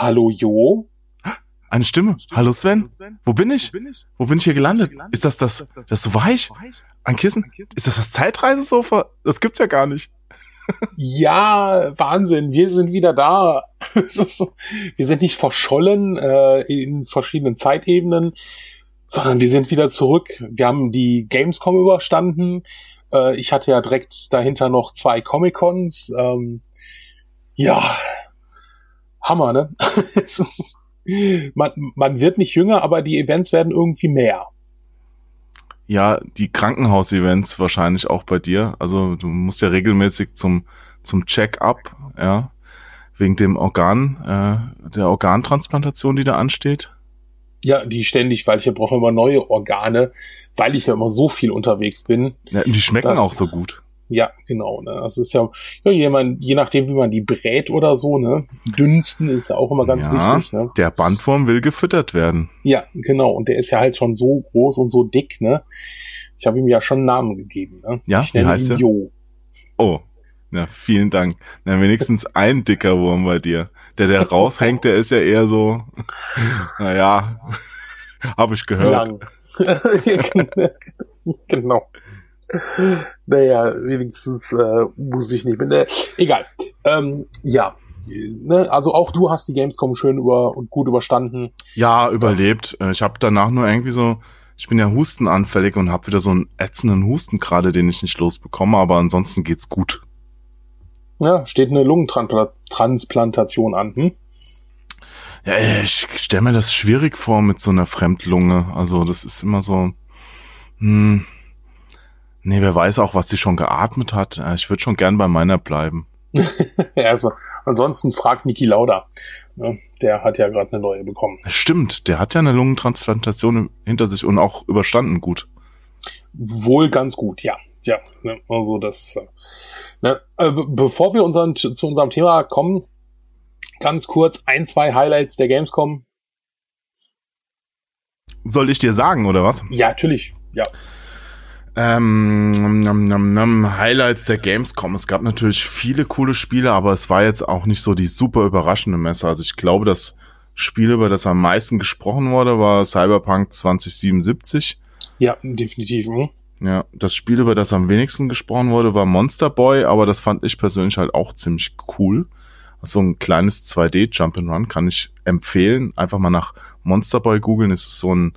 Hallo Jo? Eine Stimme. Hallo Sven. Wo bin ich? Wo bin ich hier gelandet? Ist das das, das so weich? Ein Kissen? Ist das das Zeitreisesofa? Das gibt's ja gar nicht. Ja, Wahnsinn. Wir sind wieder da. wir sind nicht verschollen äh, in verschiedenen Zeitebenen, sondern wir sind wieder zurück. Wir haben die Gamescom überstanden. Äh, ich hatte ja direkt dahinter noch zwei Comic-Cons. Ähm, ja, Hammer, ne? ist, man, man wird nicht jünger, aber die Events werden irgendwie mehr. Ja, die Krankenhaus-Events wahrscheinlich auch bei dir. Also du musst ja regelmäßig zum, zum Check-up, ja, wegen dem Organ, äh, der Organtransplantation, die da ansteht. Ja, die ständig, weil ich brauche immer neue Organe, weil ich ja immer so viel unterwegs bin. Ja, die schmecken auch so gut. Ja, genau. Ne? Das ist ja, ja jemand, je nachdem, wie man die brät oder so, ne? Dünsten ist ja auch immer ganz ja, wichtig. Ne? Der Bandwurm will gefüttert werden. Ja, genau. Und der ist ja halt schon so groß und so dick, ne? Ich habe ihm ja schon einen Namen gegeben. Ne? Ja, ich wie heißt ihn er? Jo. Oh, ja, vielen Dank. Na, wenigstens ein dicker Wurm bei dir. Der, der raushängt, der ist ja eher so, naja, habe ich gehört. Lang. genau. Naja, wenigstens äh, muss ich nicht. Bin, äh, egal. Ähm, ja. Ne, also auch du hast die Gamescom schön über und gut überstanden. Ja, überlebt. Das, äh, ich habe danach nur irgendwie so, ich bin ja hustenanfällig und habe wieder so einen ätzenden Husten gerade, den ich nicht losbekomme, aber ansonsten geht's gut. Ja, steht eine Lungentransplantation an, hm? Ja, ich stelle mir das schwierig vor mit so einer Fremdlunge. Also das ist immer so, hm, Nee, wer weiß auch, was sie schon geatmet hat. Äh, ich würde schon gern bei meiner bleiben. also, ansonsten fragt Niki Lauda. Der hat ja gerade eine neue bekommen. Stimmt, der hat ja eine Lungentransplantation hinter sich und auch überstanden gut. Wohl ganz gut, ja. Ja, ne, also das. Äh, ne, äh, bevor wir unseren, zu unserem Thema kommen, ganz kurz ein, zwei Highlights der Gamescom. Soll ich dir sagen, oder was? Ja, natürlich. Ja. Ähm, nam, nam, nam, Highlights der Gamescom. Es gab natürlich viele coole Spiele, aber es war jetzt auch nicht so die super überraschende Messe. Also ich glaube, das Spiel, über das am meisten gesprochen wurde, war Cyberpunk 2077. Ja, definitiv. Hm? Ja, das Spiel, über das am wenigsten gesprochen wurde, war Monster Boy, aber das fand ich persönlich halt auch ziemlich cool. So also ein kleines 2D Jump'n'Run kann ich empfehlen. Einfach mal nach Monster Boy googeln. Es ist so ein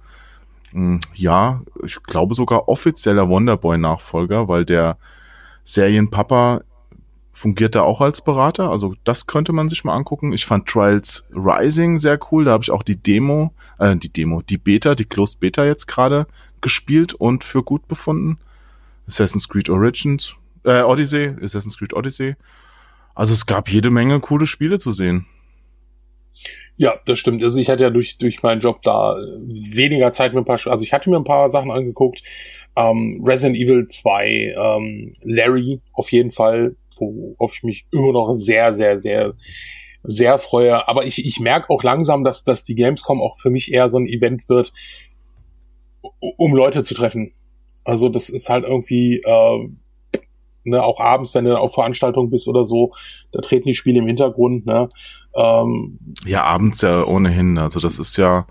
ja, ich glaube sogar offizieller Wonderboy-Nachfolger, weil der Serienpapa fungiert da auch als Berater. Also das könnte man sich mal angucken. Ich fand Trials Rising sehr cool. Da habe ich auch die Demo, äh, die Demo, die Beta, die Closed Beta jetzt gerade gespielt und für gut befunden. Assassin's Creed Origins, äh, Odyssey, Assassin's Creed Odyssey. Also es gab jede Menge coole Spiele zu sehen. Ja, das stimmt. Also ich hatte ja durch, durch meinen Job da weniger Zeit mit ein paar, also ich hatte mir ein paar Sachen angeguckt. Ähm, Resident Evil 2, ähm, Larry auf jeden Fall, worauf ich mich immer noch sehr, sehr, sehr, sehr freue. Aber ich, ich merke auch langsam, dass, dass die Gamescom auch für mich eher so ein Event wird, um Leute zu treffen. Also das ist halt irgendwie, äh, ne, auch abends, wenn du auf Veranstaltungen bist oder so, da treten die Spiele im Hintergrund, ne. Ähm, ja, abends ja ohnehin. Also das ist ja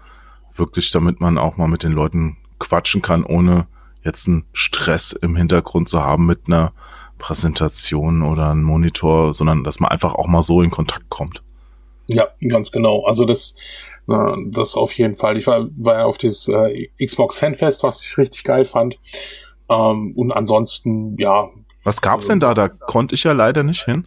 wirklich, damit man auch mal mit den Leuten quatschen kann, ohne jetzt einen Stress im Hintergrund zu haben mit einer Präsentation oder einem Monitor, sondern dass man einfach auch mal so in Kontakt kommt. Ja, ganz genau. Also das, äh, das auf jeden Fall. Ich war, war ja auf das äh, Xbox Fanfest, was ich richtig geil fand. Ähm, und ansonsten, ja, was gab's denn da? Da konnte ich ja leider nicht hin.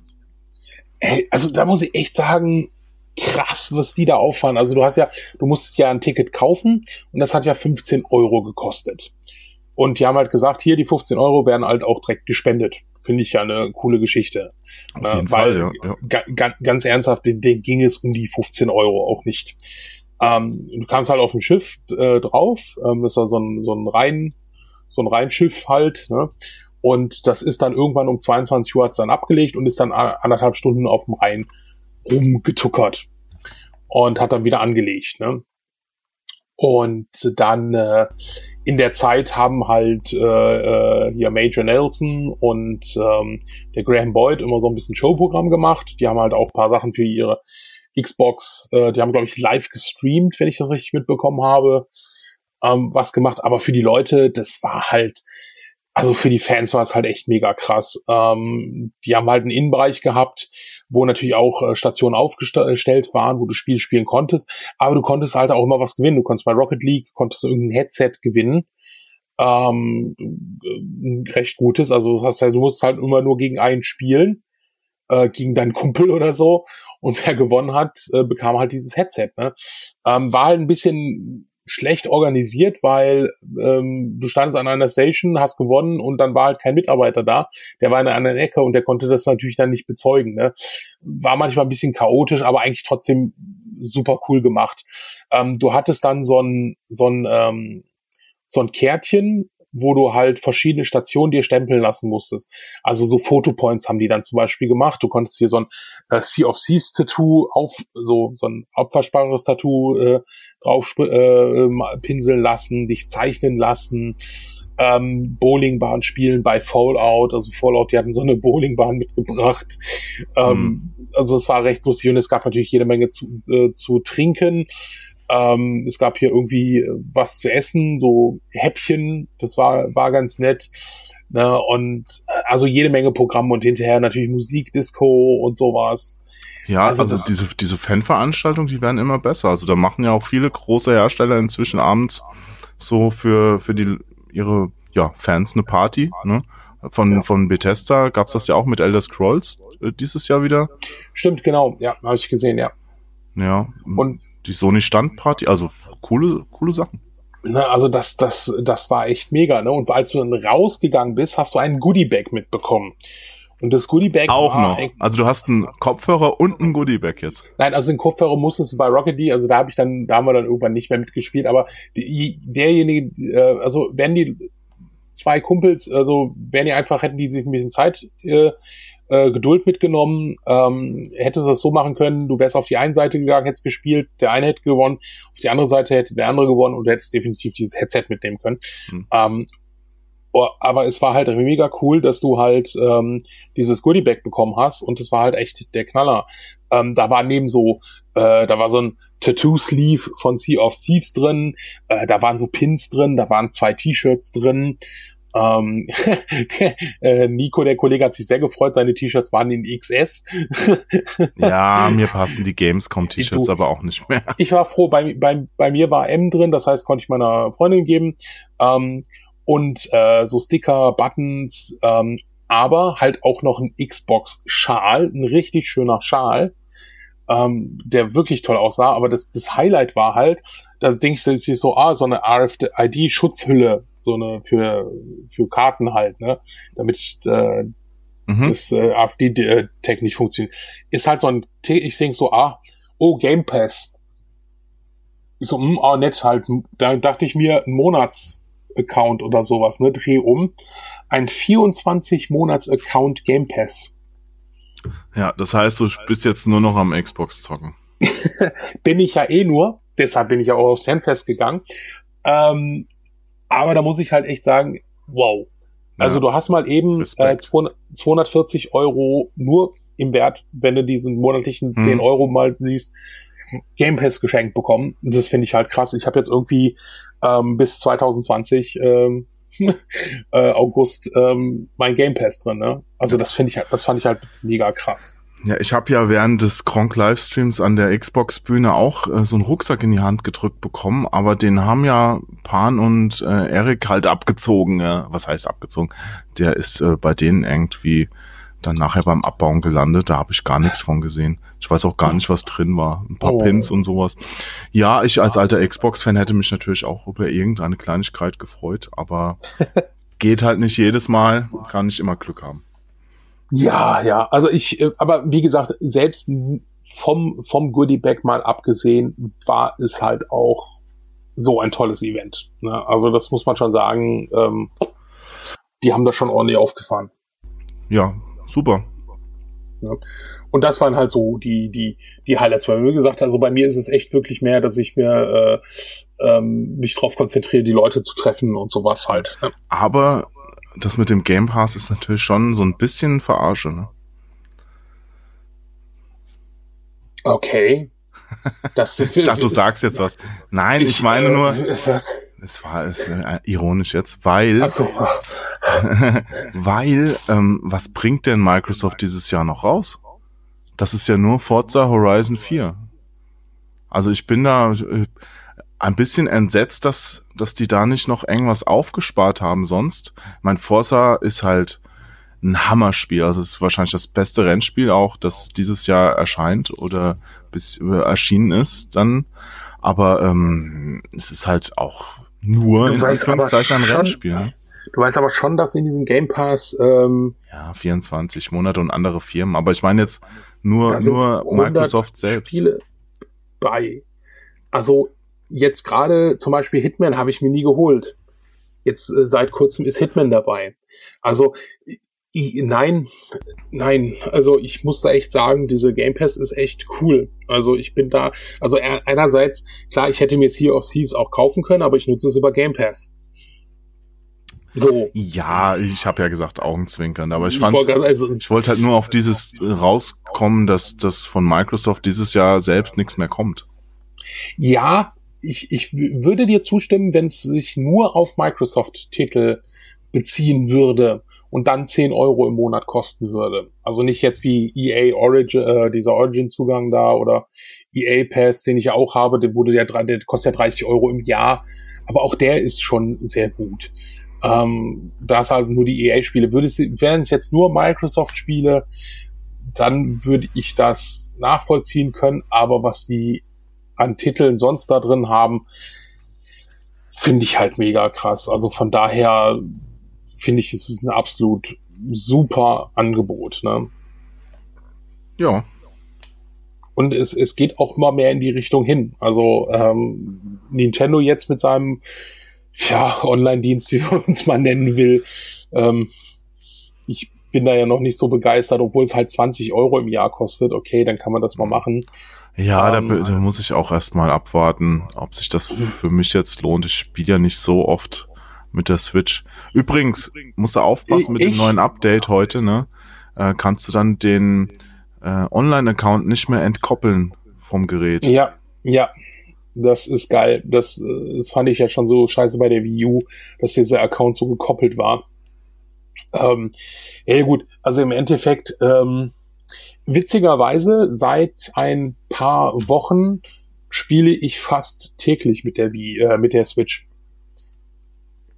Ey, also da muss ich echt sagen, krass, was die da auffahren. Also du hast ja, du musst ja ein Ticket kaufen und das hat ja 15 Euro gekostet. Und die haben halt gesagt, hier die 15 Euro werden halt auch direkt gespendet. Finde ich ja eine coole Geschichte. Auf jeden äh, Fall, ja. ja. Ganz ernsthaft, den, den ging es um die 15 Euro auch nicht. Ähm, du kamst halt auf dem Schiff äh, drauf, ähm, das war so ein, so ein Rhein, so ein Rheinschiff halt, ne? Und das ist dann irgendwann um 22 Uhr hat's dann abgelegt und ist dann anderthalb Stunden auf dem Rhein rumgetuckert und hat dann wieder angelegt. Ne? Und dann äh, in der Zeit haben halt äh, äh, hier Major Nelson und ähm, der Graham Boyd immer so ein bisschen Showprogramm gemacht. Die haben halt auch paar Sachen für ihre Xbox, äh, die haben, glaube ich, live gestreamt, wenn ich das richtig mitbekommen habe, ähm, was gemacht. Aber für die Leute, das war halt, also für die Fans war es halt echt mega krass. Ähm, die haben halt einen Innenbereich gehabt, wo natürlich auch äh, Stationen aufgestellt waren, wo du Spiele spielen konntest. Aber du konntest halt auch immer was gewinnen. Du konntest bei Rocket League, konntest irgendein Headset gewinnen. Ähm, recht gutes. Also das heißt, du musst halt immer nur gegen einen spielen, äh, gegen deinen Kumpel oder so. Und wer gewonnen hat, äh, bekam halt dieses Headset. Ne? Ähm, war halt ein bisschen schlecht organisiert, weil ähm, du standest an einer Station, hast gewonnen und dann war halt kein Mitarbeiter da. Der war in einer anderen Ecke und der konnte das natürlich dann nicht bezeugen. Ne? War manchmal ein bisschen chaotisch, aber eigentlich trotzdem super cool gemacht. Ähm, du hattest dann so ein, so ein, ähm, so ein Kärtchen, wo du halt verschiedene Stationen dir stempeln lassen musstest. Also so Fotopoints haben die dann zum Beispiel gemacht. Du konntest hier so ein äh, Sea of Thieves Tattoo auf, so, so ein abwaschbares Tattoo äh, drauf äh, pinseln lassen, dich zeichnen lassen, ähm, Bowlingbahn spielen bei Fallout. Also Fallout, die hatten so eine Bowlingbahn mitgebracht. Ähm, mhm. Also es war recht lustig und es gab natürlich jede Menge zu, äh, zu trinken. Ähm, es gab hier irgendwie äh, was zu essen, so Häppchen, das war, war ganz nett. Ne? Und äh, also jede Menge Programme und hinterher natürlich Musik, Disco und sowas. Ja, also, also diese, diese Fanveranstaltungen, die werden immer besser. Also da machen ja auch viele große Hersteller inzwischen abends so für, für die, ihre ja, Fans eine Party. Ne? Von, ja. von Bethesda gab's das ja auch mit Elder Scrolls äh, dieses Jahr wieder. Stimmt, genau. Ja, habe ich gesehen, ja. Ja. Und die Sony Standparty, also coole, coole Sachen. Ne, also das, das, das war echt mega, ne? Und als du dann rausgegangen bist, hast du einen Goodiebag mitbekommen. Und das Goodiebag auch noch. Also du hast einen Kopfhörer und einen Goodiebag jetzt. Nein, also den Kopfhörer musstest du bei Rocket League, also da habe ich dann, da haben wir dann irgendwann nicht mehr mitgespielt, aber die, derjenige, äh, also wenn die zwei Kumpels, also wenn die einfach hätten die sich ein bisschen Zeit äh, äh, Geduld mitgenommen. Ähm, hättest das so machen können, du wärst auf die eine Seite gegangen, hättest gespielt, der eine hätte gewonnen, auf die andere Seite hätte der andere gewonnen und du hättest definitiv dieses Headset mitnehmen können. Mhm. Ähm, oh, aber es war halt mega cool, dass du halt ähm, dieses Goodiebag bekommen hast und es war halt echt der Knaller. Ähm, da war neben so, äh, da war so ein Tattoo-Sleeve von Sea of Thieves drin, äh, da waren so Pins drin, da waren zwei T-Shirts drin, ähm, äh, Nico, der Kollege, hat sich sehr gefreut. Seine T-Shirts waren in XS. ja, mir passen die Gamescom-T-Shirts aber auch nicht mehr. Ich war froh. Bei, bei, bei mir war M drin, das heißt, konnte ich meiner Freundin geben. Ähm, und äh, so Sticker, Buttons, ähm, aber halt auch noch ein Xbox-Schal, ein richtig schöner Schal ähm, der wirklich toll aussah, aber das, das Highlight war halt, da denkst du jetzt so, ah, so eine RFID-Schutzhülle, so eine für, für Karten halt, ne, damit äh, mhm. das äh, AfD-Tech nicht funktioniert. Ist halt so ein, ich denk so, ah, oh, Game Pass. So, mh, hm, ah, nett halt. Da dachte ich mir, ein Monats-Account oder sowas, ne, dreh um. Ein 24-Monats-Account Game Pass. Ja, das heißt, du bist jetzt nur noch am Xbox zocken. bin ich ja eh nur, deshalb bin ich ja auch aufs Fanfest gegangen. Ähm, aber da muss ich halt echt sagen, wow. Also ja, du hast mal eben äh, 240 Euro nur im Wert, wenn du diesen monatlichen 10 hm. Euro mal siehst, Game Pass geschenkt bekommen. Das finde ich halt krass. Ich habe jetzt irgendwie ähm, bis 2020 ähm, äh, August ähm, mein Game Pass drin. Ne? Also das finde ich halt, das fand ich halt mega krass. Ja, ich habe ja während des Gronk Livestreams an der Xbox Bühne auch äh, so einen Rucksack in die Hand gedrückt bekommen, aber den haben ja Pan und äh, Erik halt abgezogen. Äh, was heißt abgezogen? Der ist äh, bei denen irgendwie dann nachher beim Abbauen gelandet. Da habe ich gar nichts von gesehen. Ich weiß auch gar nicht, was drin war. Ein paar oh. Pins und sowas. Ja, ich als alter Xbox-Fan hätte mich natürlich auch über irgendeine Kleinigkeit gefreut, aber geht halt nicht jedes Mal, kann nicht immer Glück haben. Ja, ja, also ich, äh, aber wie gesagt, selbst vom, vom Goodie Bag mal abgesehen, war es halt auch so ein tolles Event. Ne? Also das muss man schon sagen, ähm, die haben das schon ordentlich aufgefahren. Ja, super. Ja. Und das waren halt so die, die, die Highlights. Weil, wie gesagt, also bei mir ist es echt wirklich mehr, dass ich mir äh, ähm, mich darauf konzentriere, die Leute zu treffen und sowas halt. Ne? Aber das mit dem Game Pass ist natürlich schon so ein bisschen Verarsche, ne? Okay. Das, ich dachte, du sagst jetzt was. Nein, ich, ich meine nur. Äh, was? Es war es, äh, ironisch jetzt, weil. So. weil, ähm, was bringt denn Microsoft dieses Jahr noch raus? Das ist ja nur Forza Horizon 4. Also ich bin da äh, ein bisschen entsetzt, dass, dass die da nicht noch irgendwas aufgespart haben sonst. Mein Forza ist halt ein Hammerspiel. Also es ist wahrscheinlich das beste Rennspiel auch, das dieses Jahr erscheint oder bis äh, erschienen ist dann. Aber ähm, es ist halt auch nur du in Anführungszeichen ein Rennspiel. Ne? Du weißt aber schon, dass in diesem Game Pass ähm, ja 24 Monate und andere Firmen. Aber ich meine jetzt nur nur Microsoft selbst. Spiele bei. Also jetzt gerade zum Beispiel Hitman habe ich mir nie geholt. Jetzt äh, seit kurzem ist Hitman dabei. Also ich, nein, nein. Also ich muss da echt sagen, diese Game Pass ist echt cool. Also ich bin da, also einerseits, klar, ich hätte mir Sea of Thieves auch kaufen können, aber ich nutze es über Game Pass. So. Ja, ich habe ja gesagt Augenzwinkern, aber ich, ich fand, also, ich wollte halt nur auf dieses rauskommen, dass das von Microsoft dieses Jahr selbst nichts mehr kommt. Ja, ich, ich würde dir zustimmen, wenn es sich nur auf Microsoft-Titel beziehen würde und dann 10 Euro im Monat kosten würde. Also nicht jetzt wie EA Origin, äh, dieser Origin-Zugang da oder EA Pass, den ich ja auch habe, der, wurde der, der kostet ja 30 Euro im Jahr, aber auch der ist schon sehr gut. Ähm, da es halt nur die EA-Spiele. Wären es jetzt nur Microsoft-Spiele, dann würde ich das nachvollziehen können, aber was die an Titeln sonst da drin haben, finde ich halt mega krass. Also von daher finde ich, es ist ein absolut super Angebot. Ne? Ja. Und es, es geht auch immer mehr in die Richtung hin. Also ähm, Nintendo jetzt mit seinem ja, Online-Dienst, wie man uns mal nennen will. Ähm, ich bin da ja noch nicht so begeistert, obwohl es halt 20 Euro im Jahr kostet. Okay, dann kann man das mal machen. Ja, ähm, da, da muss ich auch erstmal abwarten, ob sich das für mich jetzt lohnt. Ich spiele ja nicht so oft mit der Switch. Übrigens, musst du aufpassen mit ich, dem neuen Update heute, ne? Äh, kannst du dann den äh, Online-Account nicht mehr entkoppeln vom Gerät. Ja, ja. Das ist geil. Das, äh, das fand ich ja schon so scheiße bei der Wii U, dass dieser Account so gekoppelt war. Ähm, ja gut, also im Endeffekt, ähm, witzigerweise, seit ein paar Wochen spiele ich fast täglich mit der Wii, äh, mit der Switch.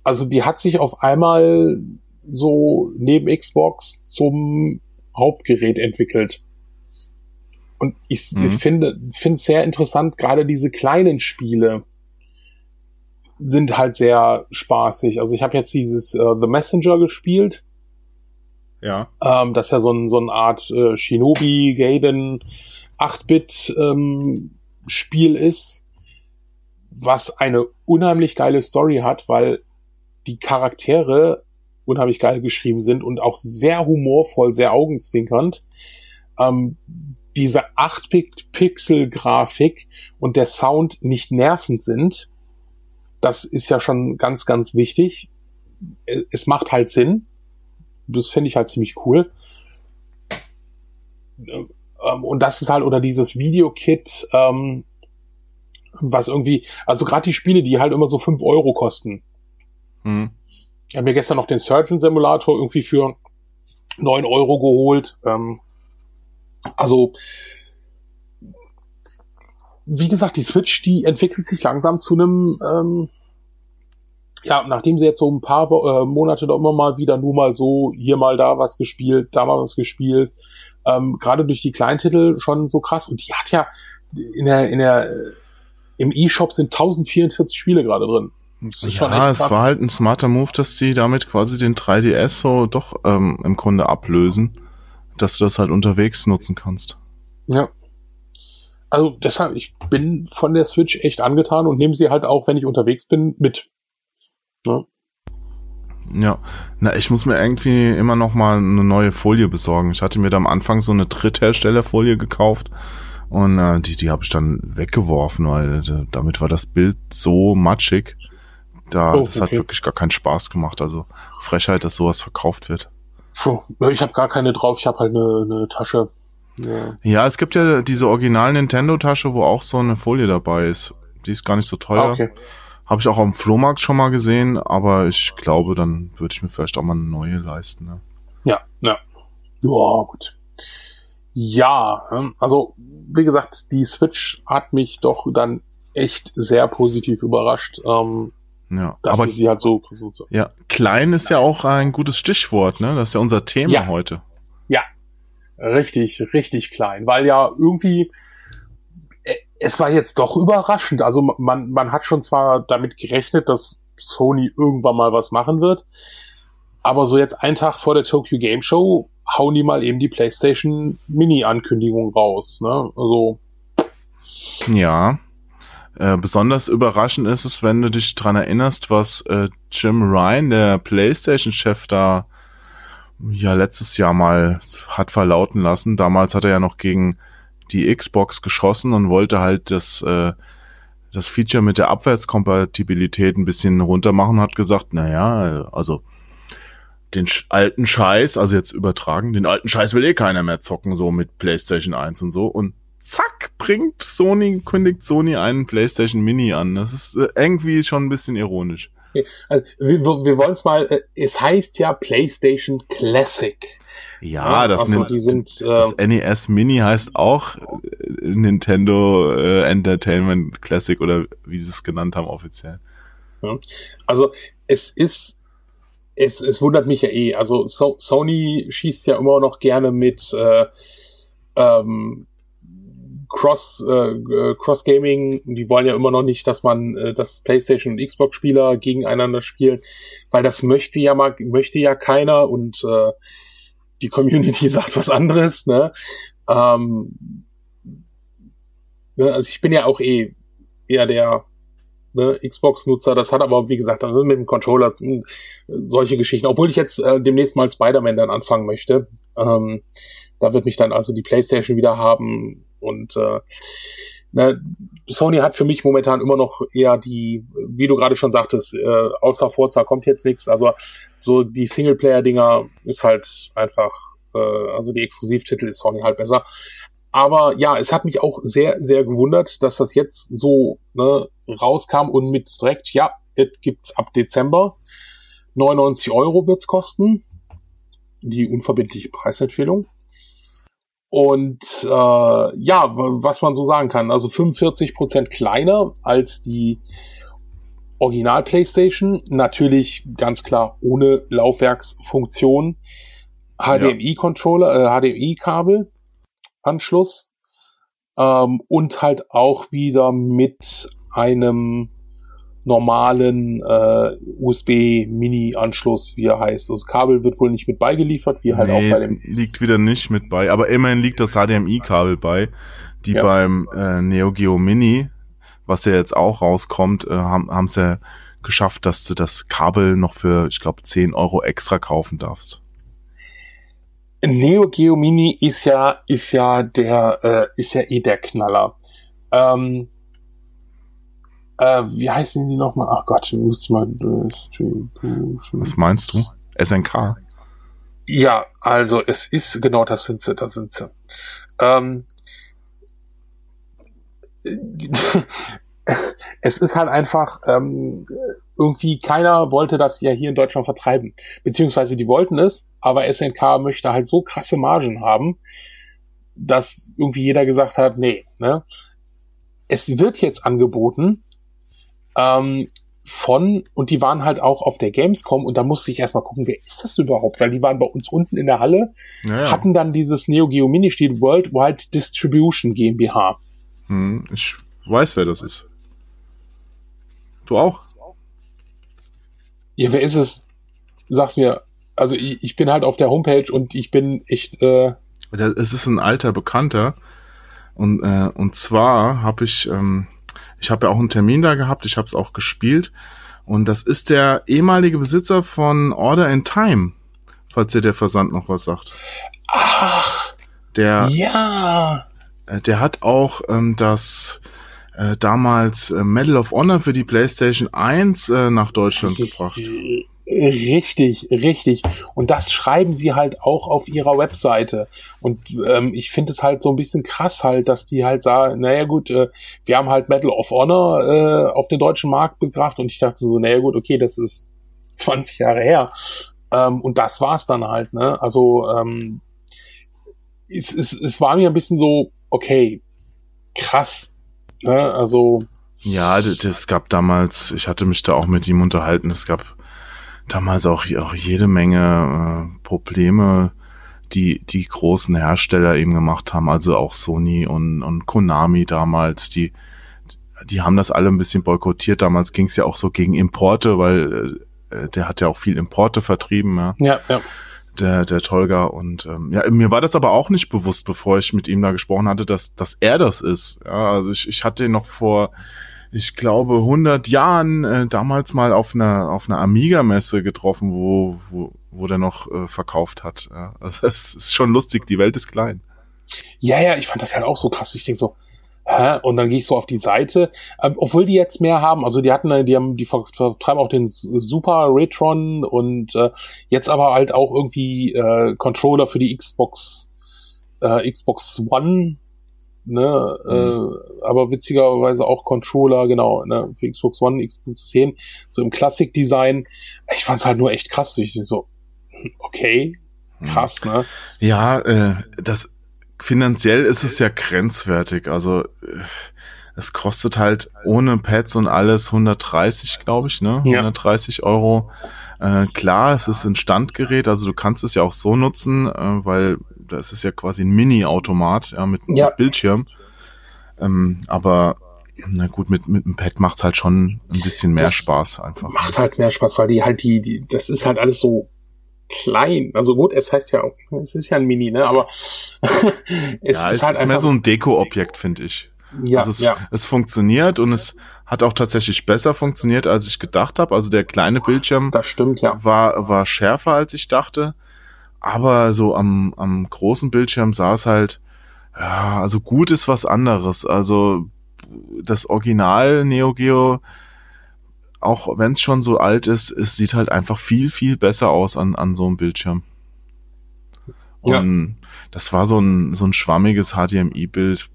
Also die hat sich auf einmal so neben Xbox zum Hauptgerät entwickelt. Und ich, mhm. finde finde es sehr interessant, gerade diese kleinen Spiele sind halt sehr spaßig. Also ich habe jetzt dieses äh, The Messenger gespielt. Ja. Ähm, das ist ja so, ein, so eine Art äh, Shinobi Gaiden 8-Bit ähm, Spiel ist, was eine unheimlich geile Story hat, weil die Charaktere unheimlich geil geschrieben sind und auch sehr humorvoll, sehr augenzwinkernd. Ähm, diese 8-Pixel-Grafik und der Sound nicht nervend sind, das ist ja schon ganz, ganz wichtig. Es macht halt Sinn. Das finde ich halt ziemlich cool. Ähm, und das ist halt, oder dieses Videokit, ähm, was irgendwie, also gerade die Spiele, die halt immer so fünf Euro kosten. Hm. Ich habe mir gestern noch den Surgeon Simulator irgendwie für neun Euro geholt. Ähm, also, wie gesagt, die Switch, die entwickelt sich langsam zu einem, ähm, ja, nachdem sie jetzt so ein paar äh, Monate da immer mal wieder nur mal so hier mal da was gespielt, da mal was gespielt, ähm, gerade durch die Kleintitel schon so krass. Und die hat ja in der, in der, im E-Shop sind 1044 Spiele gerade drin. Das ist ja, schon es war halt ein smarter Move, dass sie damit quasi den 3DS so doch ähm, im Grunde ablösen dass du das halt unterwegs nutzen kannst. Ja. Also deshalb, ich bin von der Switch echt angetan und nehme sie halt auch, wenn ich unterwegs bin, mit. Ja. Ja, na, ich muss mir irgendwie immer noch mal eine neue Folie besorgen. Ich hatte mir da am Anfang so eine Drittherstellerfolie gekauft und äh, die, die habe ich dann weggeworfen, weil äh, damit war das Bild so matschig. Da, oh, das okay. hat wirklich gar keinen Spaß gemacht. Also Frechheit, dass sowas verkauft wird. Puh, ich habe gar keine drauf, ich habe halt eine, eine Tasche. Ja. ja, es gibt ja diese original Nintendo-Tasche, wo auch so eine Folie dabei ist. Die ist gar nicht so teuer. Ah, okay. Habe ich auch dem Flohmarkt schon mal gesehen, aber ich glaube, dann würde ich mir vielleicht auch mal eine neue leisten. Ne? Ja, ja. Ja, gut. Ja, ähm, also wie gesagt, die Switch hat mich doch dann echt sehr positiv überrascht. Ähm, ja, aber sie halt so, so, so. Ja, klein ist ja auch ein gutes Stichwort, ne? Das ist ja unser Thema ja. heute. Ja, richtig, richtig klein, weil ja irgendwie äh, es war jetzt doch überraschend. Also man, man hat schon zwar damit gerechnet, dass Sony irgendwann mal was machen wird, aber so jetzt einen Tag vor der Tokyo Game Show hauen die mal eben die PlayStation Mini-Ankündigung raus. Ne? Also. Ja. Äh, besonders überraschend ist es, wenn du dich dran erinnerst, was äh, Jim Ryan, der PlayStation-Chef, da ja letztes Jahr mal hat verlauten lassen. Damals hat er ja noch gegen die Xbox geschossen und wollte halt das, äh, das Feature mit der Abwärtskompatibilität ein bisschen runter machen, hat gesagt, naja, also den alten Scheiß, also jetzt übertragen, den alten Scheiß will eh keiner mehr zocken, so mit PlayStation 1 und so. Und zack, bringt Sony, kündigt Sony einen PlayStation Mini an. Das ist äh, irgendwie schon ein bisschen ironisch. Also, wir, wir wollen es mal, äh, es heißt ja PlayStation Classic. Ja, ja das, also, die sind, äh, das NES Mini heißt auch äh, Nintendo äh, Entertainment Classic oder wie sie es genannt haben offiziell. Also es ist es, es wundert mich ja eh. Also so Sony schießt ja immer noch gerne mit äh, ähm, Cross äh, Cross Gaming. Die wollen ja immer noch nicht, dass man äh, das PlayStation und Xbox Spieler gegeneinander spielen, weil das möchte ja mal möchte ja keiner und äh, die Community sagt was anderes. Ne? Ähm, ne? Also ich bin ja auch eh eher der ne, Xbox-Nutzer. Das hat aber, wie gesagt, also mit dem Controller hm, solche Geschichten. Obwohl ich jetzt äh, demnächst mal Spider-Man dann anfangen möchte. Ähm, da wird mich dann also die PlayStation wieder haben und äh, ne, Sony hat für mich momentan immer noch eher die, wie du gerade schon sagtest, äh, außer Forza kommt jetzt nichts, aber so die Singleplayer-Dinger ist halt einfach, äh, also die Exklusivtitel ist Sony halt besser. Aber ja, es hat mich auch sehr, sehr gewundert, dass das jetzt so ne, rauskam und mit direkt, ja, es gibt's ab Dezember. 99 Euro wird's kosten. Die unverbindliche Preisempfehlung. Und äh, ja, was man so sagen kann, also 45 Prozent kleiner als die Original PlayStation, natürlich ganz klar ohne Laufwerksfunktion, HDMI-Controller, äh, HDMI-Kabel, Anschluss ähm, und halt auch wieder mit einem normalen äh, USB-Mini-Anschluss, wie er heißt. Das Kabel wird wohl nicht mit beigeliefert, wie halt nee, auch bei dem. Liegt wieder nicht mit bei, aber immerhin liegt das HDMI-Kabel bei, die ja. beim äh, Neo Geo Mini, was ja jetzt auch rauskommt, äh, haben es ja geschafft, dass du das Kabel noch für, ich glaube, 10 Euro extra kaufen darfst. Neo Geo Mini ist ja, ist ja der, äh, ist ja eh der Knaller. Ähm, äh, wie heißen die nochmal? Ach Gott, muss ich mal. Was meinst du? SNK? Ja, also es ist, genau das sind sie, da sind sie. Ähm, es ist halt einfach, ähm, irgendwie keiner wollte das ja hier in Deutschland vertreiben. Beziehungsweise die wollten es, aber SNK möchte halt so krasse Margen haben, dass irgendwie jeder gesagt hat, nee, ne? Es wird jetzt angeboten ähm, von, und die waren halt auch auf der Gamescom und da musste ich erstmal gucken, wer ist das überhaupt? Weil die waren bei uns unten in der Halle, ja, hatten dann dieses Neo Geo Mini-Spiel Worldwide Distribution GmbH. Hm, ich weiß, wer das ist. Du auch? Ja, wer ist es? Sag's mir. Also ich, ich bin halt auf der Homepage und ich bin echt. Äh es ist ein alter Bekannter und äh, und zwar habe ich ähm, ich habe ja auch einen Termin da gehabt. Ich habe es auch gespielt und das ist der ehemalige Besitzer von Order in Time, falls dir der Versand noch was sagt. Ach. Der. Ja. Äh, der hat auch ähm, das äh, damals äh, Medal of Honor für die PlayStation 1 äh, nach Deutschland gebracht. Richtig, richtig. Und das schreiben sie halt auch auf ihrer Webseite. Und ähm, ich finde es halt so ein bisschen krass halt, dass die halt sagen, naja gut, äh, wir haben halt Medal of Honor äh, auf den deutschen Markt gebracht und ich dachte so, naja gut, okay, das ist 20 Jahre her. Ähm, und das war's dann halt, ne? Also ähm, es, es, es war mir ein bisschen so, okay, krass. Ne? Also ja, es gab damals, ich hatte mich da auch mit ihm unterhalten, es gab damals auch, auch jede Menge äh, Probleme, die die großen Hersteller eben gemacht haben, also auch Sony und, und Konami damals, die die haben das alle ein bisschen boykottiert. Damals ging es ja auch so gegen Importe, weil äh, der hat ja auch viel Importe vertrieben. Ja, ja. ja. Der, der Tolga und ähm, ja, mir war das aber auch nicht bewusst, bevor ich mit ihm da gesprochen hatte, dass, dass er das ist. Ja, also ich, ich hatte ihn noch vor ich glaube, 100 Jahren äh, damals mal auf einer, auf einer Amiga-Messe getroffen, wo, wo, wo der noch äh, verkauft hat. Ja, also es ist schon lustig, die Welt ist klein. Ja, ja, ich fand das halt auch so krass. Ich denke so, hä? Und dann gehe ich so auf die Seite, ähm, obwohl die jetzt mehr haben. Also die hatten, die haben, die vertreiben auch den Super Retron und äh, jetzt aber halt auch irgendwie äh, Controller für die Xbox, äh, Xbox One ne, mhm. äh, aber witzigerweise auch Controller, genau, ne, für Xbox One, Xbox 10, so im Classic-Design. Ich fand's halt nur echt krass. Ich so, okay, krass, ne? Ja, äh, das finanziell ist es ja grenzwertig. Also äh, es kostet halt ohne Pads und alles 130, glaube ich, ne? 130 ja. Euro. Äh, klar, es ist ein Standgerät, also du kannst es ja auch so nutzen, äh, weil das ist ja quasi ein Mini-Automat ja, mit, ja. mit Bildschirm. Ähm, aber na gut, mit, mit dem Pad macht's halt schon ein bisschen mehr das Spaß einfach. Macht halt mehr Spaß, weil die halt die, die, das ist halt alles so klein. Also gut, es heißt ja, es ist ja ein Mini, ne? Aber es ja, ist es halt ist mehr so ein Deko-Objekt, finde ich. Ja, also es, ja. es funktioniert und es hat auch tatsächlich besser funktioniert, als ich gedacht habe. Also der kleine Bildschirm das stimmt, ja. war, war schärfer, als ich dachte. Aber so am, am großen Bildschirm sah es halt, ja, also gut ist was anderes. Also das Original Neo Geo, auch wenn es schon so alt ist, es sieht halt einfach viel, viel besser aus an, an so einem Bildschirm. Und ja. das war so ein, so ein schwammiges HDMI-Bild.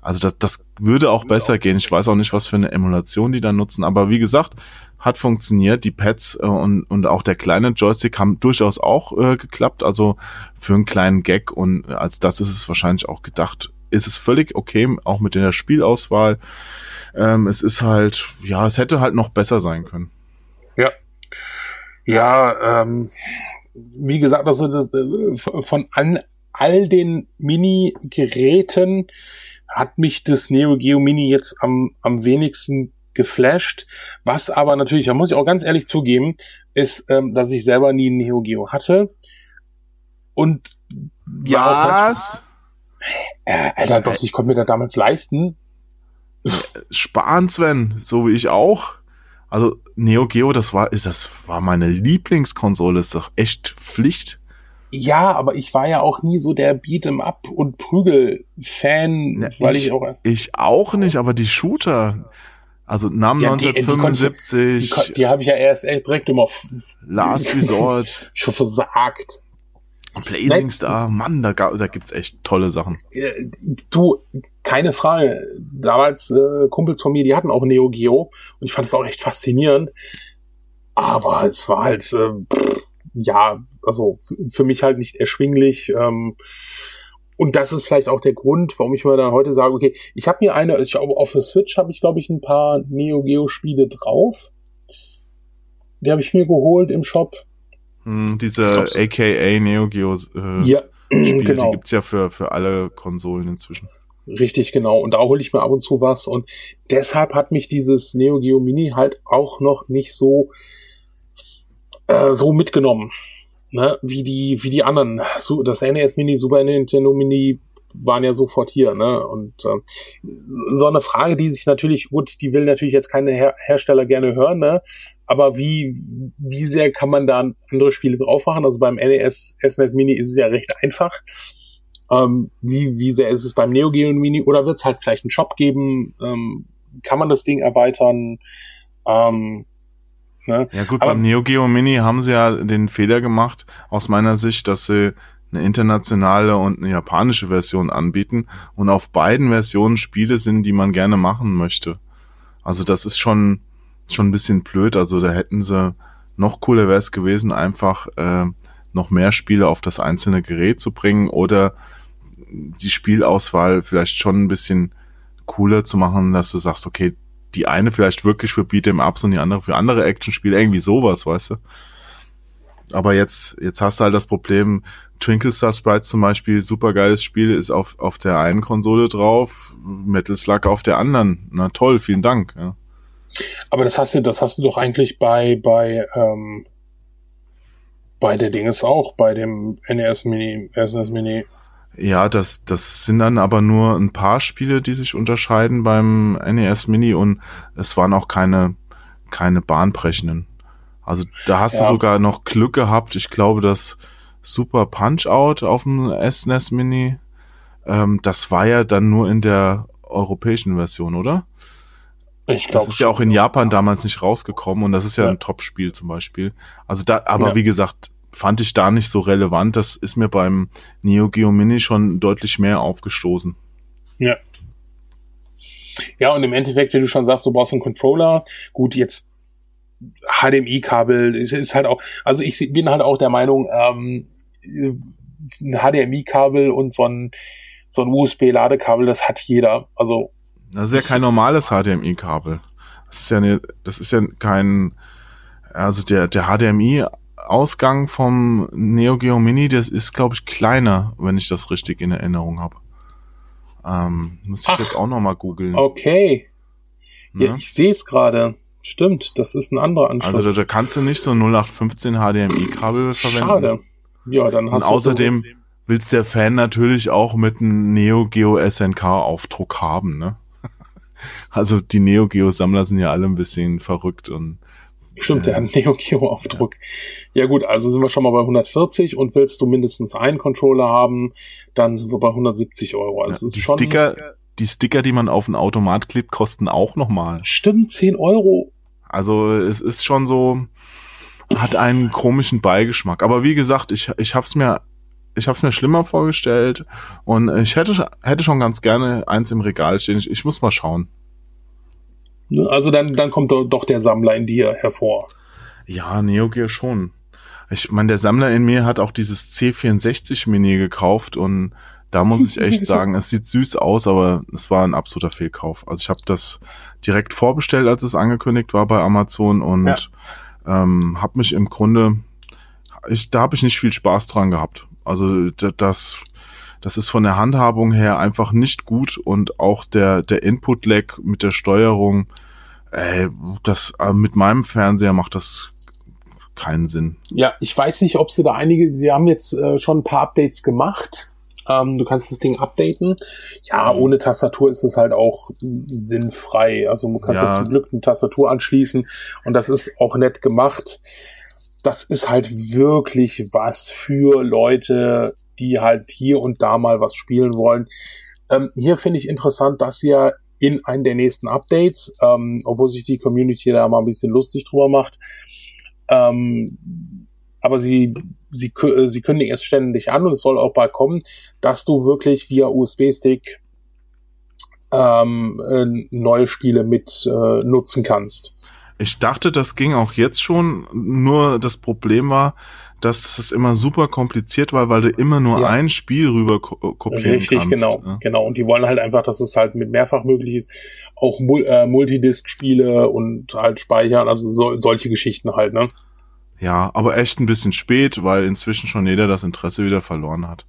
Also das, das würde auch besser gehen. Ich weiß auch nicht, was für eine Emulation die da nutzen. Aber wie gesagt, hat funktioniert. Die Pads äh, und, und auch der kleine Joystick haben durchaus auch äh, geklappt. Also für einen kleinen Gag und als das ist es wahrscheinlich auch gedacht. Ist es völlig okay, auch mit der Spielauswahl. Ähm, es ist halt, ja, es hätte halt noch besser sein können. Ja. Ja, ähm, wie gesagt, also das, äh, von an all den Mini-Geräten hat mich das Neo Geo Mini jetzt am, am wenigsten geflasht. Was aber natürlich, da muss ich auch ganz ehrlich zugeben, ist, ähm, dass ich selber nie ein Neo Geo hatte. Und ja, Was? Äh, Alter, doch, ich konnte mir das damals leisten. Sparen, Sven, so wie ich auch. Also Neo Geo, das war, das war meine Lieblingskonsole, ist doch echt Pflicht. Ja, aber ich war ja auch nie so der Beat'em Up und Prügel-Fan, weil ich, ich auch. Ich auch nicht, aber die Shooter, also Namen ja, 1975. Die, die, die habe ich ja erst echt direkt immer. Last Resort. schon versagt. Blazing Star, Mann, da, da gibt's echt tolle Sachen. Du, keine Frage. Damals äh, Kumpels von mir, die hatten auch Neo Geo und ich fand es auch echt faszinierend. Aber es war halt, äh, pff, ja, also für mich halt nicht erschwinglich. Ähm, und das ist vielleicht auch der Grund, warum ich mir dann heute sage, okay, ich habe mir eine, ich, auf der Switch habe ich, glaube ich, ein paar Neo Geo Spiele drauf. Die habe ich mir geholt im Shop. Hm, diese so. AKA Neo Geo äh, ja, Spiele, genau. die gibt's ja für, für alle Konsolen inzwischen. Richtig, genau. Und da hole ich mir ab und zu was. Und deshalb hat mich dieses Neo Geo Mini halt auch noch nicht so, äh, so mitgenommen ne, wie die, wie die anderen. So, das NES Mini, Super Nintendo Mini waren ja sofort hier, ne? Und äh, so eine Frage, die sich natürlich, gut, die will natürlich jetzt keine Her Hersteller gerne hören, ne? Aber wie, wie sehr kann man da andere Spiele drauf machen? Also beim NES, SNES Mini ist es ja recht einfach. Ähm, wie, wie sehr ist es beim Neo Geo Mini? Oder wird es halt vielleicht einen Shop geben? Ähm, kann man das Ding erweitern? Ähm, Ne? Ja gut, Aber beim Neo Geo Mini haben sie ja den Fehler gemacht, aus meiner Sicht, dass sie eine internationale und eine japanische Version anbieten und auf beiden Versionen Spiele sind, die man gerne machen möchte. Also das ist schon schon ein bisschen blöd. Also da hätten sie noch cooler wäre es gewesen, einfach äh, noch mehr Spiele auf das einzelne Gerät zu bringen oder die Spielauswahl vielleicht schon ein bisschen cooler zu machen, dass du sagst, okay, die eine vielleicht wirklich für Beat'em Ups und die andere für andere Actionspiele, irgendwie sowas, weißt du? Aber jetzt, jetzt hast du halt das Problem, Twinkle Star Sprites zum Beispiel, super geiles Spiel, ist auf, auf der einen Konsole drauf, Metal Slug auf der anderen. Na toll, vielen Dank. Ja. Aber das hast du, das hast du doch eigentlich bei, bei, ähm, bei der Dinges auch, bei dem NES Mini, SNES Mini. Ja, das, das sind dann aber nur ein paar Spiele, die sich unterscheiden beim NES Mini und es waren auch keine, keine bahnbrechenden. Also da hast ja. du sogar noch Glück gehabt. Ich glaube, das Super Punch Out auf dem SNES Mini, ähm, das war ja dann nur in der europäischen Version, oder? Ich glaube. Das ist ja auch in Japan damals nicht rausgekommen und das ist ja, ja. ein Top-Spiel zum Beispiel. Also da, aber ja. wie gesagt, fand ich da nicht so relevant. Das ist mir beim Neo Geo Mini schon deutlich mehr aufgestoßen. Ja. Ja, und im Endeffekt, wie du schon sagst, du brauchst einen Controller. Gut, jetzt HDMI-Kabel ist, ist halt auch, also ich bin halt auch der Meinung, ähm, ein HDMI-Kabel und so ein, so ein USB-Ladekabel, das hat jeder. Also. Das ist ja kein normales HDMI-Kabel. Das ist ja ne, das ist ja kein, also der, der HDMI Ausgang vom Neo Geo Mini, das ist, glaube ich, kleiner, wenn ich das richtig in Erinnerung habe. Ähm, muss ich Ach, jetzt auch noch mal googeln. Okay. Ja, ja ich sehe es gerade. Stimmt, das ist ein anderer Anschluss. Also da, da kannst du nicht so ein 0815 HDMI-Kabel verwenden. Schade. Ja, dann hast Und du außerdem willst der Fan natürlich auch mit einem Neo Geo SNK Aufdruck haben, ne? Also die Neo Geo Sammler sind ja alle ein bisschen verrückt und Stimmt, der hat Neo Geo Aufdruck. Ja. ja. gut, also sind wir schon mal bei 140 und willst du mindestens einen Controller haben, dann sind wir bei 170 Euro. Also ja, die schon, Sticker, die Sticker, die man auf ein Automat klebt, kosten auch nochmal. Stimmt, 10 Euro. Also es ist schon so, hat einen komischen Beigeschmack. Aber wie gesagt, ich, ich hab's mir, ich hab's mir schlimmer vorgestellt und ich hätte, hätte schon ganz gerne eins im Regal stehen. Ich, ich muss mal schauen. Ne? Also dann, dann kommt doch der Sammler in dir hervor. Ja, Neo Geo schon. Ich meine, der Sammler in mir hat auch dieses C64 Mini gekauft und da muss ich echt sagen, es sieht süß aus, aber es war ein absoluter Fehlkauf. Also ich habe das direkt vorbestellt, als es angekündigt war bei Amazon und ja. ähm, habe mich im Grunde, ich, da habe ich nicht viel Spaß dran gehabt. Also das, das ist von der Handhabung her einfach nicht gut und auch der der Input-Lag mit der Steuerung, ey, das äh, mit meinem Fernseher macht das keinen Sinn. Ja, ich weiß nicht, ob sie da einige, sie haben jetzt äh, schon ein paar Updates gemacht ähm, du kannst das Ding updaten. Ja, ohne Tastatur ist es halt auch sinnfrei. Also du kannst ja. ja zum Glück eine Tastatur anschließen und das ist auch nett gemacht. Das ist halt wirklich was für Leute, die halt hier und da mal was spielen wollen. Ähm, hier finde ich interessant, dass ihr in einem der nächsten Updates, ähm, obwohl sich die Community da mal ein bisschen lustig drüber macht, ähm, aber sie, sie, äh, sie kündigen es ständig an und es soll auch bald kommen, dass du wirklich via USB-Stick ähm, äh, neue Spiele mit äh, nutzen kannst. Ich dachte, das ging auch jetzt schon, nur das Problem war, dass es immer super kompliziert war, weil du immer nur ja. ein Spiel rüber ko äh, kopieren Richtig, kannst. Richtig, genau, ja. genau. Und die wollen halt einfach, dass es halt mit mehrfach möglich ist, auch Mul äh, Multidisc-Spiele und halt speichern, also so, solche Geschichten halt, ne? Ja, aber echt ein bisschen spät, weil inzwischen schon jeder das Interesse wieder verloren hat.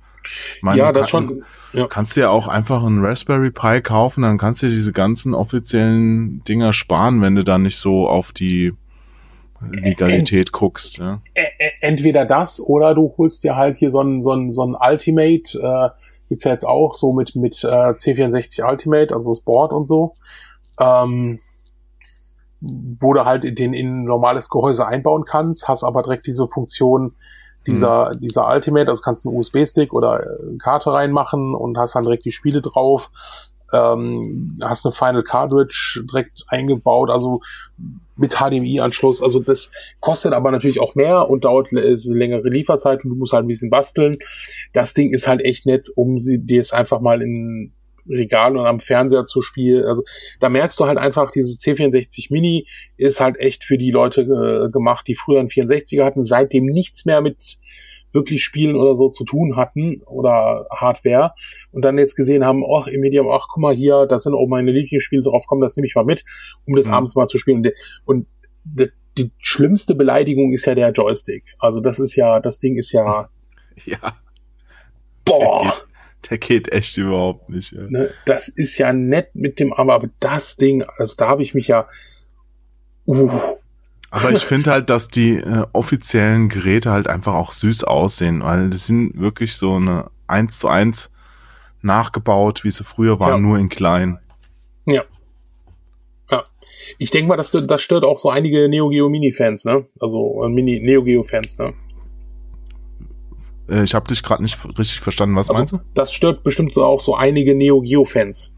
Meine, ja, das kann, schon. Ja. Kannst du ja auch einfach einen Raspberry Pi kaufen, dann kannst du dir diese ganzen offiziellen Dinger sparen, wenn du dann nicht so auf die Legalität Ent, guckst. Ja. Entweder das oder du holst dir halt hier so ein, so ein, so ein Ultimate, äh, gibt's ja jetzt auch so mit, mit äh, C64 Ultimate, also das Board und so. Ähm, wo du halt den in ein normales Gehäuse einbauen kannst, hast aber direkt diese Funktion dieser, mhm. dieser Ultimate, also kannst du einen USB-Stick oder eine Karte reinmachen und hast dann direkt die Spiele drauf, ähm, hast eine Final Cartridge direkt eingebaut, also mit HDMI-Anschluss. Also das kostet aber natürlich auch mehr und dauert längere Lieferzeit und du musst halt ein bisschen basteln. Das Ding ist halt echt nett, um sie dir es einfach mal in Regal und am Fernseher zu spielen. Also da merkst du halt einfach, dieses C64 Mini ist halt echt für die Leute äh, gemacht, die früher einen 64er hatten, seitdem nichts mehr mit wirklich Spielen oder so zu tun hatten oder Hardware und dann jetzt gesehen haben, ach, im Medium, ach, guck mal hier, da sind auch meine Lieblingsspiele drauf, komm, das nehme ich mal mit, um das mhm. abends mal zu spielen. Und die, die schlimmste Beleidigung ist ja der Joystick. Also das ist ja, das Ding ist ja. Ja. Boah. Der geht, echt überhaupt nicht. Ja. Ne, das ist ja nett mit dem, aber das Ding, also da habe ich mich ja. Uh, aber ich finde halt, dass die äh, offiziellen Geräte halt einfach auch süß aussehen, weil das sind wirklich so eine 1 zu 1 nachgebaut, wie sie früher waren, ja. nur in klein. Ja. Ja. Ich denke mal, das, das stört auch so einige Neo Geo Mini-Fans, ne? Also äh, Mini Neo Geo-Fans, ne? Äh, ich habe dich gerade nicht richtig verstanden. Was also, meinst du? Das stört bestimmt auch so einige Neo Geo-Fans.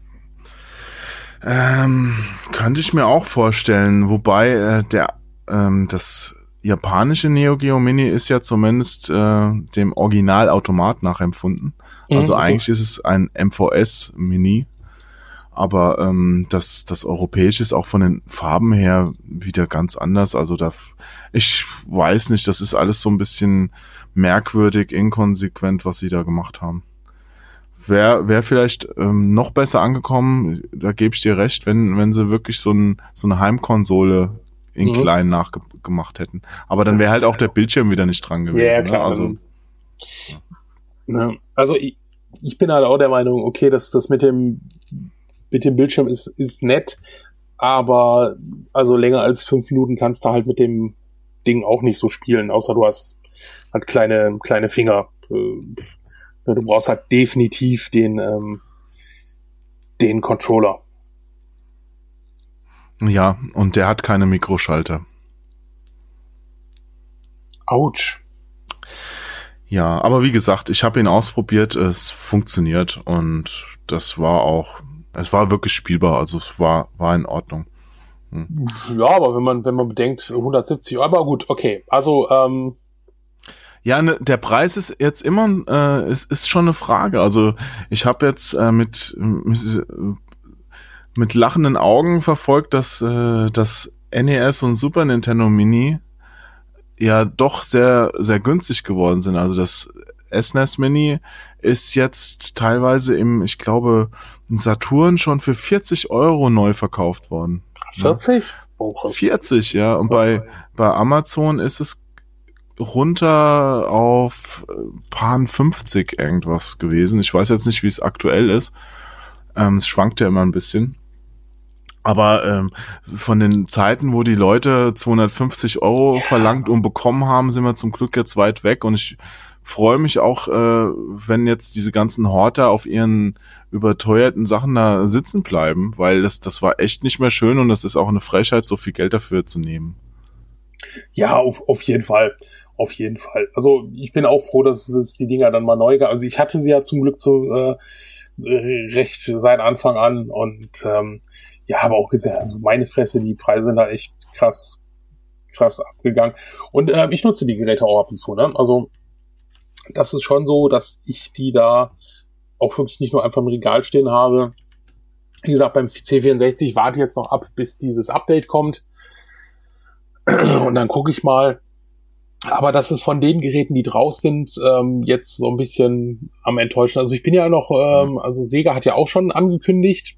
Ähm, könnte ich mir auch vorstellen, wobei äh, der ähm, das japanische Neo Geo Mini ist ja zumindest äh, dem Originalautomat nachempfunden. Mhm, also eigentlich ist es ein MVS Mini. Aber ähm, das, das europäische ist auch von den Farben her wieder ganz anders. Also da, ich weiß nicht, das ist alles so ein bisschen merkwürdig, inkonsequent, was sie da gemacht haben. Wäre wär vielleicht ähm, noch besser angekommen, da gebe ich dir recht, wenn, wenn sie wirklich so, ein, so eine Heimkonsole in mhm. klein nachgemacht hätten. Aber dann wäre halt auch der Bildschirm wieder nicht dran gewesen. Ja, ne? klar. Ne? Also, ja. also ich, ich bin halt auch der Meinung, okay, das, das mit dem, mit dem Bildschirm ist, ist nett, aber also länger als fünf Minuten kannst du halt mit dem Ding auch nicht so spielen, außer du hast halt kleine, kleine Finger. Äh, du brauchst halt definitiv den, ähm, den Controller. Ja, und der hat keine Mikroschalter. Autsch. Ja, aber wie gesagt, ich habe ihn ausprobiert, es funktioniert und das war auch, es war wirklich spielbar, also es war, war in Ordnung. Hm. Ja, aber wenn man, wenn man bedenkt, 170 Euro, aber gut, okay, also, ähm, ja, ne, der Preis ist jetzt immer, äh, ist, ist schon eine Frage. Also ich habe jetzt äh, mit, mit mit lachenden Augen verfolgt, dass äh, das NES und Super Nintendo Mini ja doch sehr, sehr günstig geworden sind. Also das SNES e Mini ist jetzt teilweise im, ich glaube, Saturn schon für 40 Euro neu verkauft worden. 40? Oh, 40, ja. Und bei, bei Amazon ist es runter auf paar 50 irgendwas gewesen. Ich weiß jetzt nicht, wie es aktuell ist. Ähm, es schwankt ja immer ein bisschen. Aber ähm, von den Zeiten, wo die Leute 250 Euro ja. verlangt und bekommen haben, sind wir zum Glück jetzt weit weg. Und ich freue mich auch, äh, wenn jetzt diese ganzen Horter auf ihren überteuerten Sachen da sitzen bleiben, weil das, das war echt nicht mehr schön und das ist auch eine Frechheit, so viel Geld dafür zu nehmen. Ja, auf, auf jeden Fall. Auf jeden Fall. Also ich bin auch froh, dass es die Dinger dann mal neu gab. Also ich hatte sie ja zum Glück so äh, recht seit Anfang an und ähm, ja, aber auch gesagt, also meine Fresse, die Preise sind da echt krass, krass abgegangen. Und äh, ich nutze die Geräte auch ab und zu, ne? Also das ist schon so, dass ich die da auch wirklich nicht nur einfach im Regal stehen habe. Wie gesagt, beim C64 warte jetzt noch ab, bis dieses Update kommt. Und dann gucke ich mal. Aber das ist von den Geräten, die draus sind, ähm, jetzt so ein bisschen am enttäuschen. Also ich bin ja noch, ähm, also Sega hat ja auch schon angekündigt,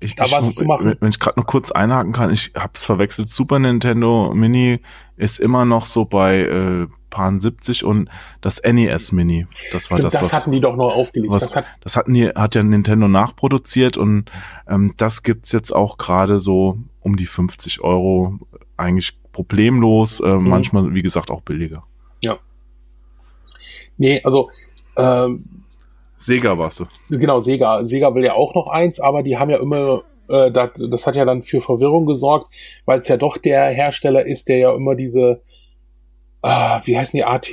ich, da ich, was zu machen. Wenn ich gerade noch kurz einhaken kann, ich hab's verwechselt. Super Nintendo Mini ist immer noch so bei äh, Paar 70 und das NES Mini. Das war Stimmt, das, das was, hatten die doch noch aufgelegt. Was, das, hat, das hatten die, hat ja Nintendo nachproduziert und ähm, das gibt's jetzt auch gerade so um die 50 Euro eigentlich problemlos. Äh, mhm. Manchmal, wie gesagt, auch billiger. Ja. Nee, also ähm, Sega warst du. Genau, Sega. Sega will ja auch noch eins, aber die haben ja immer, äh, das, das hat ja dann für Verwirrung gesorgt, weil es ja doch der Hersteller ist, der ja immer diese, äh, wie heißen die, AT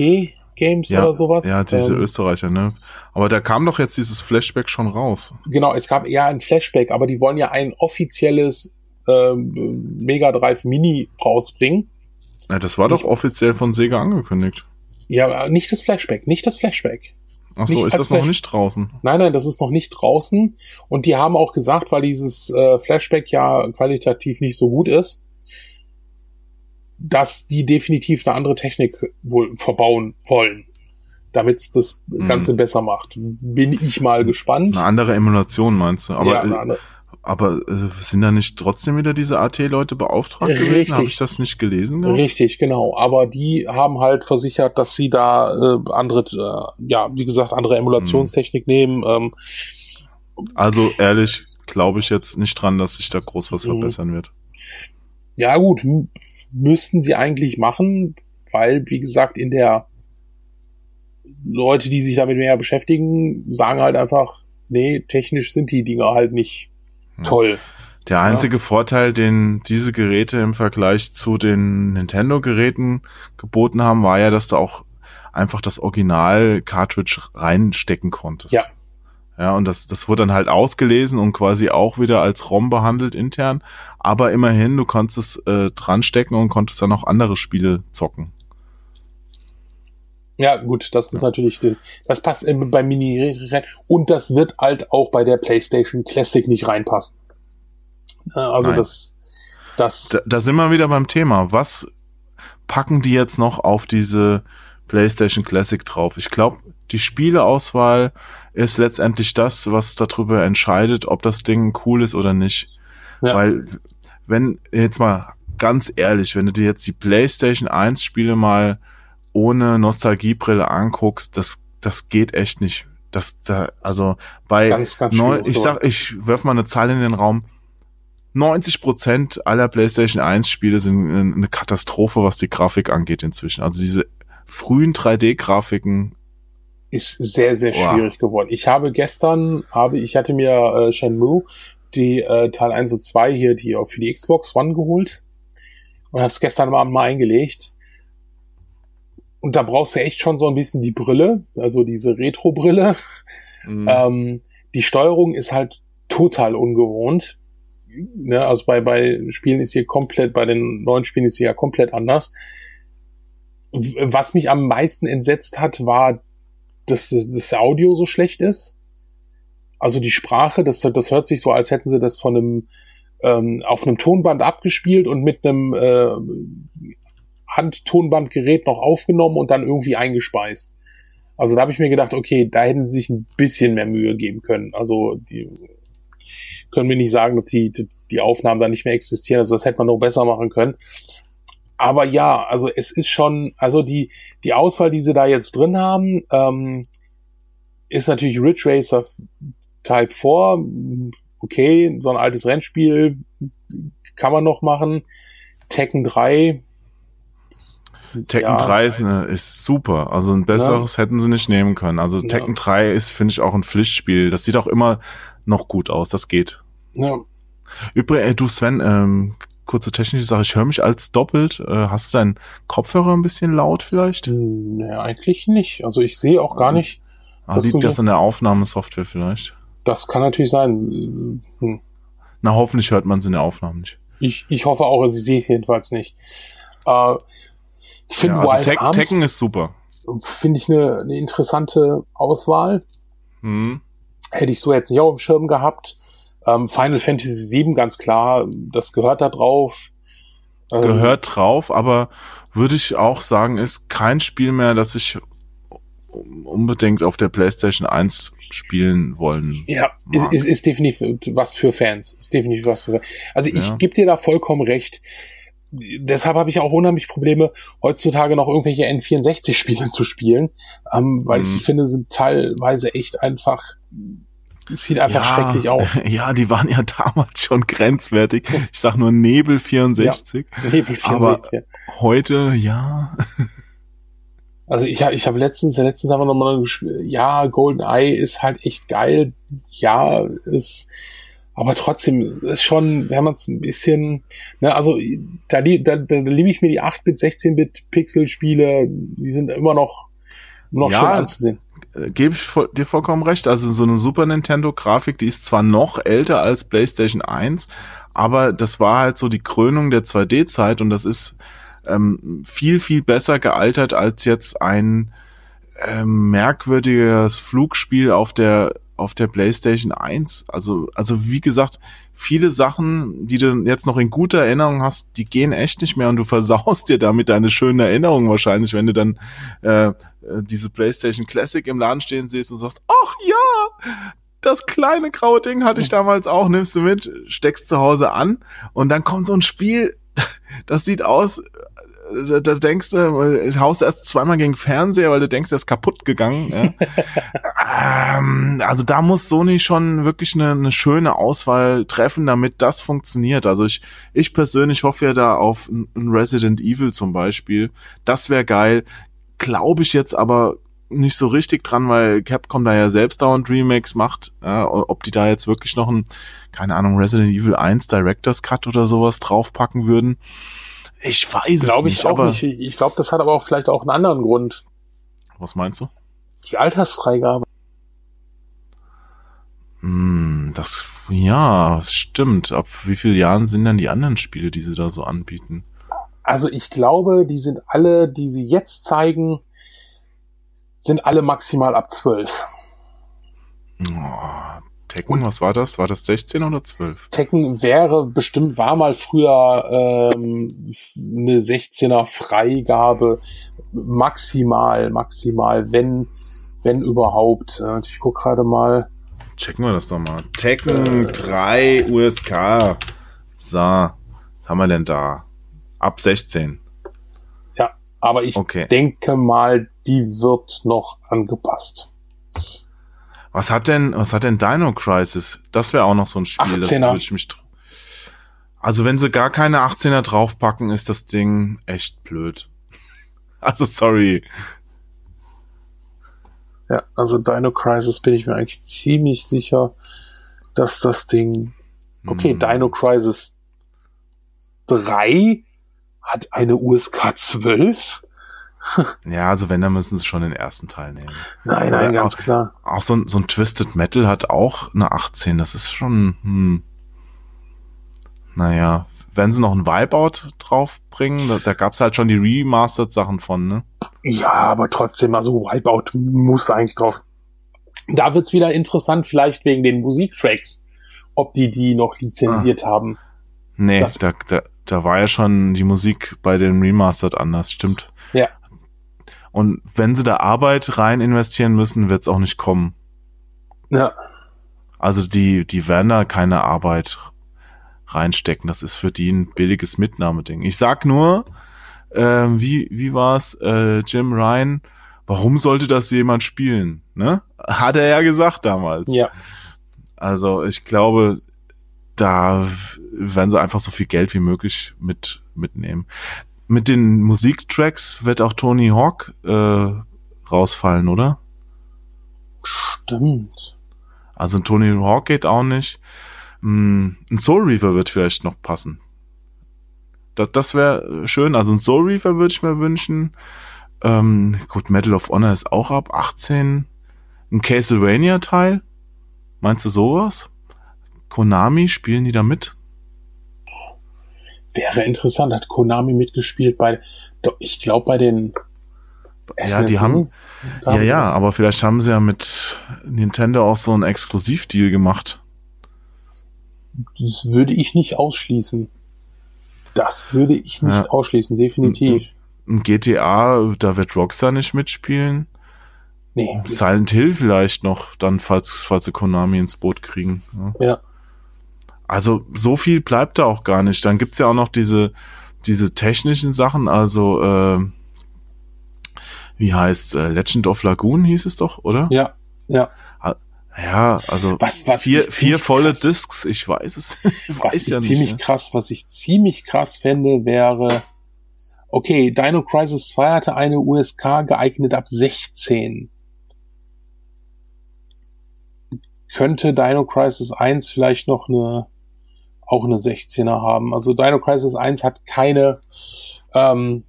Games ja, oder sowas? Ja, diese ähm, Österreicher, ne? Aber da kam doch jetzt dieses Flashback schon raus. Genau, es gab eher ein Flashback, aber die wollen ja ein offizielles äh, Mega Drive Mini rausbringen. Ja, das war doch offiziell von Sega angekündigt. Ja, nicht das Flashback, nicht das Flashback. Ach so, Nicht ist das noch Flash- nicht draußen? Nein, nein, das ist noch nicht draußen. Und die haben auch gesagt, weil dieses äh, Flashback ja qualitativ nicht so gut ist, dass die definitiv eine andere Technik wohl verbauen wollen, damit es das Mhm. Ganze besser macht. Bin ich mal gespannt. Eine andere Emulation meinst du? Aber, ja, eine äh, andere- aber äh, sind da nicht trotzdem wieder diese AT-Leute beauftragt gewesen? Richtig. Habe ich das nicht gelesen? gehabt? Richtig, genau. Aber die haben halt versichert, dass sie da äh, andere, äh, ja, wie gesagt, andere Emulationstechnik nehmen. Ähm, Also ehrlich, glaube ich jetzt nicht dran, dass sich da groß was Mhm. verbessern wird. ja, gut, müssten sie eigentlich machen, weil, wie gesagt, in der Leute, die sich damit mehr beschäftigen, sagen halt einfach, nee, technisch sind die Dinger halt nicht. Toll. Der einzige Vorteil, den diese Geräte im Vergleich zu den Nintendo-Geräten geboten haben, war ja, dass du auch einfach das Original-Cartridge reinstecken konntest. Ja. Ja, und das, das wurde dann halt ausgelesen und quasi auch wieder als ROM behandelt intern. Aber immerhin, du konntest es äh, dran stecken und konntest dann auch andere Spiele zocken. Ja, gut, das ist natürlich, das passt bei Mini rein und das wird halt auch bei der PlayStation Classic nicht reinpassen. Äh, Also Nein. das, das, Da, da sind wir wieder beim Thema. Was packen die jetzt noch auf diese PlayStation Classic drauf? Ich glaube, die Spieleauswahl ist letztendlich das, was darüber entscheidet, ob das Ding cool ist oder nicht. Ja. Weil, wenn, jetzt mal ganz ehrlich, wenn du dir jetzt die PlayStation 1 Spiele mal ohne Nostalgiebrille anguckst, das, das geht echt nicht. Das, da, also bei Ganz, ganz neun, ich sag, ich werf mal eine Zahl in den Raum. 90 Prozent aller PlayStation 1 Spiele sind eine Katastrophe, was die Grafik angeht inzwischen. Also diese frühen 3D-Grafiken, ist sehr, sehr Wow. schwierig geworden. Ich habe gestern, habe, ich hatte mir äh, Shenmue, die äh, Teil 1 und 2 hier, die auch für die Xbox One geholt und habe es gestern Abend mal eingelegt. Und da brauchst du echt schon so ein bisschen die Brille, also diese Retro-Brille. Mhm. Ähm, die Steuerung ist halt total ungewohnt. Ne, also bei, bei Spielen ist hier komplett, bei den neuen Spielen ist hier ja komplett anders. Was mich am meisten entsetzt hat, war, dass das Audio so schlecht ist. Also die Sprache, das, das hört sich so, als hätten sie das von einem ähm, auf einem Tonband abgespielt und mit einem äh, Handtonbandgerät noch aufgenommen und dann irgendwie eingespeist. Also da habe ich mir gedacht, okay, da hätten sie sich ein bisschen mehr Mühe geben können. Also die können mir nicht sagen, dass die, die- Aufnahmen da nicht mehr existieren. Also das hätte man noch besser machen können. Aber ja, also es ist schon, also die, die Auswahl, die sie da jetzt drin haben, ähm, ist natürlich Ridge Racer Type 4. Okay, so ein altes Rennspiel kann man noch machen. Tekken 3. Tekken ja, 3 ist, eine, ist super. Also ein besseres hätten sie nicht nehmen können. Also Ja. Tekken 3 ist, finde ich, auch ein Pflichtspiel. Das sieht auch immer noch gut aus. Das geht. Ja, Übrigens, äh, du Sven, ähm, kurze technische Sache. Ich höre mich als doppelt. Äh, hast du deinen Kopfhörer ein bisschen laut vielleicht? nee, eigentlich nicht. Also ich sehe auch gar nicht, Ah, liegt das an der Aufnahmesoftware vielleicht? das kann natürlich sein. Hm. Na, hoffentlich hört man es in der Aufnahme nicht. Ich, ich hoffe auch, also ich sehe es jedenfalls nicht. Äh, ich finde Ja, also Wild Tek Arms Tekken ist super. finde ich eine, eine interessante Auswahl. Hm. Hätte ich so jetzt nicht auf dem Schirm gehabt. Ähm, Final Fantasy VII, ganz klar, das gehört da drauf. Ähm, Gehört drauf, aber würde ich auch sagen, ist kein Spiel mehr, das ich unbedingt auf der PlayStation 1 spielen wollen. Ja, ist, ist, ist definitiv was für Fans. Ist definitiv was für Also ich Ja. gebe dir da vollkommen recht. Deshalb habe ich auch unheimlich Probleme, heutzutage noch irgendwelche N64-Spiele zu spielen, ähm, weil ich Mhm. sie finde, sind teilweise echt einfach, es sieht einfach schrecklich aus. Ja, die waren ja damals schon grenzwertig. Ich sag nur Nebel 64. Nebel Aber- 64. Heute, ja. Also ich habe ich hab letztens, letztens haben wir nochmal gespielt, ja, Golden Eye ist halt echt geil, ja, ist, aber trotzdem ist schon, wenn man es ein bisschen, ne, also da, da, da liebe ich mir die 8-Bit, 16-Bit Pixel-Spiele, die sind immer noch, noch Ja. schön anzusehen. äh, gebe ich dir vollkommen recht. Also so eine Super Nintendo-Grafik, die ist zwar noch älter als PlayStation 1, aber das war halt so die Krönung der 2D-Zeit und das ist ähm, viel, viel besser gealtert als jetzt ein ähm, merkwürdiges Flugspiel auf der auf der PlayStation 1. Also, also wie gesagt, viele Sachen, die du jetzt noch in guter Erinnerung hast, die gehen echt nicht mehr und du versaust dir damit deine schönen Erinnerungen wahrscheinlich, wenn du dann äh, äh diese PlayStation Classic im Laden stehen siehst und sagst, ach ja, das kleine graue Ding hatte ich damals auch, nimmst du mit, steckst zu Hause an und dann kommt so ein Spiel, das sieht aus, da, da denkst du, haust erst zweimal gegen Fernseher, weil du denkst, der ist kaputt gegangen. Ja. ähm, also da muss Sony schon wirklich eine, eine schöne Auswahl treffen, damit das funktioniert. Also ich, ich persönlich hoffe ja da auf ein Resident Evil zum Beispiel. Das wäre geil. Glaube ich jetzt aber nicht so richtig dran, weil Capcom da ja selbst dauernd Remakes macht. Ja, ob die da jetzt wirklich noch ein, keine Ahnung, Resident Evil 1 Director's Cut oder sowas draufpacken würden. Ich weiß Glaube ich nicht, auch nicht. Ich glaube, das hat aber auch vielleicht auch einen anderen Grund. Was meinst du? Die Altersfreigabe. Hm, das, ja, stimmt. Ab wie vielen Jahren sind denn die anderen Spiele, die sie da so anbieten? Also ich glaube, die sind alle, die sie jetzt zeigen, sind alle maximal ab zwölf. Oh, Tekken, was war das? War das 16 oder 12? Tekken wäre bestimmt, war mal früher ähm, eine 16er Freigabe. Maximal, maximal, wenn, wenn überhaupt. Äh, ich guck gerade mal. Checken wir das doch mal. Tekken 3 USK. So, was haben wir denn da? Ab 16. Ja, aber ich okay. denke mal, die wird noch angepasst. Was hat denn, was hat denn Dino Crisis? Das wäre auch noch so ein Spiel. 18er. Das ich mich also wenn sie gar keine 18er draufpacken, ist das Ding echt blöd. Also sorry. Ja, also Dino Crisis bin ich mir eigentlich ziemlich sicher, dass das Ding. Okay, hm. Dino Crisis 3 hat eine USK 12 ja, also wenn, dann müssen sie schon den ersten Teil nehmen. Nein, nein, ganz auch, klar. Auch so, so ein Twisted Metal hat auch eine 18. Das ist schon, hm, naja, wenn sie noch ein Wipeout draufbringen, da, da gab's halt schon die Remastered-Sachen von, ne? Ja, aber trotzdem, also Wipeout muss eigentlich drauf. Da wird's wieder interessant, vielleicht wegen den Musiktracks, ob die die noch lizenziert ah. haben. Nee, das, da, da, da war ja schon die Musik bei den Remastered anders, stimmt. Ja. Und wenn sie da Arbeit rein investieren müssen, wird's auch nicht kommen. Ja. Also die, die werden da keine Arbeit reinstecken. Das ist für die ein billiges Mitnahmeding. Ich sag nur, äh, wie, wie war's, äh, Jim Ryan, warum sollte das jemand spielen? Ne? Hat er ja gesagt damals. Ja. Also ich glaube, da werden sie einfach so viel Geld wie möglich mit mitnehmen mit den Musiktracks wird auch Tony Hawk äh, rausfallen, oder? Stimmt. Also ein Tony Hawk geht auch nicht. Hm, ein Soul Reaver wird vielleicht noch passen. Das, das wäre schön. Also ein Soul Reaver würde ich mir wünschen. Ähm, gut, Medal of Honor ist auch ab 18. Ein Castlevania-Teil? Meinst du sowas? Konami, spielen die da mit? Wäre interessant. Hat Konami mitgespielt bei, ich glaube bei den ja, die haben, ja, ja, aber vielleicht haben sie ja mit Nintendo auch so einen Exklusivdeal gemacht. Das würde ich nicht ausschließen. Das würde ich nicht ja. ausschließen, definitiv. Ein GTA, da wird Rockstar nicht mitspielen. Nee. Silent Hill vielleicht noch, dann, falls, falls sie Konami ins Boot kriegen. Ja. ja. Also so viel bleibt da auch gar nicht. Dann gibt's ja auch noch diese, diese technischen Sachen, also äh, wie heißt äh, Legend of Lagoon hieß es doch, oder? Ja, ja. Ja, also was, was vier, vier volle krass, Discs, ich weiß es. Ich was weiß ich ja ziemlich nicht, krass, was ich ziemlich krass fände, wäre, okay, Dino Crisis 2 hatte eine USK geeignet ab 16. Könnte Dino Crisis 1 vielleicht noch eine auch eine 16er haben. Also Dino Crisis 1 hat keine ähm,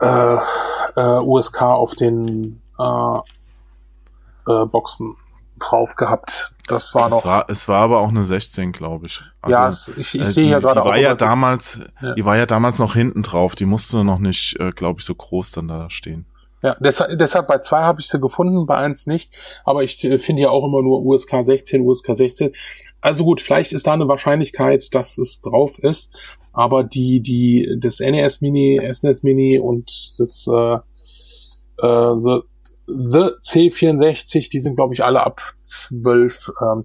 äh, äh, USK auf den äh, äh, Boxen drauf gehabt. Das war es noch. War, es war aber auch eine 16, glaube ich. Also, ja, es, ich, ich äh, sehe ja gerade die auch. war ja damals, Ja. die war ja damals noch hinten drauf. Die musste noch nicht, äh, glaube ich, so groß dann da stehen. Ja, deshalb, deshalb bei zwei habe ich sie gefunden, bei eins nicht. Aber ich äh, finde ja auch immer nur USK 16, USK 16. Also gut, vielleicht ist da eine Wahrscheinlichkeit, dass es drauf ist. Aber die, die, das NES Mini, SNES Mini und das äh, äh, The, The C64, die sind, glaube ich, alle ab 12. Ähm,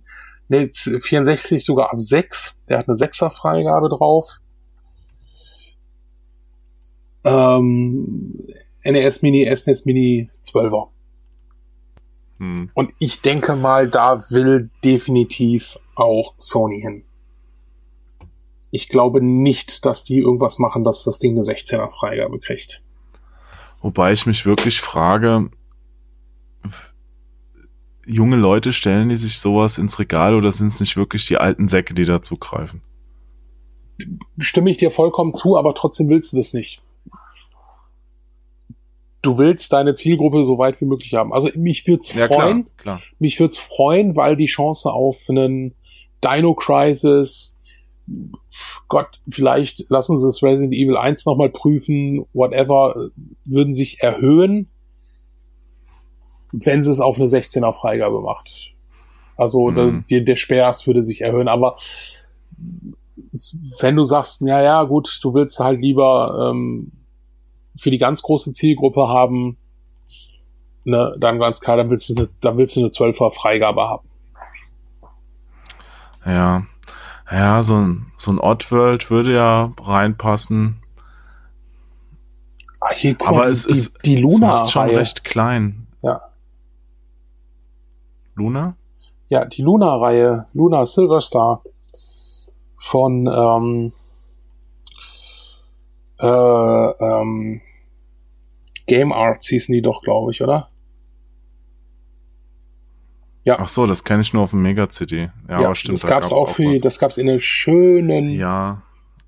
nee, 64 sogar ab 6. Der hat eine 6er Freigabe drauf. Ähm, NES Mini, SNES Mini 12er. Hm. Und ich denke mal, da will definitiv auch Sony hin. Ich glaube nicht, dass die irgendwas machen, dass das Ding eine 16er Freigabe kriegt. Wobei ich mich wirklich frage, junge Leute stellen die sich sowas ins Regal oder sind es nicht wirklich die alten Säcke, die dazu greifen? Stimme ich dir vollkommen zu, aber trotzdem willst du das nicht. Du willst deine Zielgruppe so weit wie möglich haben. Also mich würde es freuen, klar. mich würde es freuen, weil die Chance auf einen Dino Crisis, Gott, vielleicht lassen sie es Resident Evil 1 nochmal prüfen, whatever, würden sich erhöhen, wenn sie es auf eine 16er Freigabe macht. Also Mhm. der, der Spaß würde sich erhöhen, aber wenn du sagst, ja, ja, gut, du willst halt lieber ähm, für die ganz große Zielgruppe haben, ne, dann ganz klar, dann willst du eine, dann willst du eine 12er Freigabe haben. Ja. Ja, so ein, so ein Oddworld würde ja reinpassen. Ah, hier, guck Aber mal, es die, ist, die es macht's schon recht klein. Ja. Luna? Ja, die Luna-Reihe, Luna Silverstar von ähm, äh, ähm, Game Arts hießen die doch, glaube ich, oder? Ja. Ach so, das kenne ich nur auf dem Mega-CD. Ja, aber stimmt. das da gab's auch für, was. das gab's in einer schönen, Ja.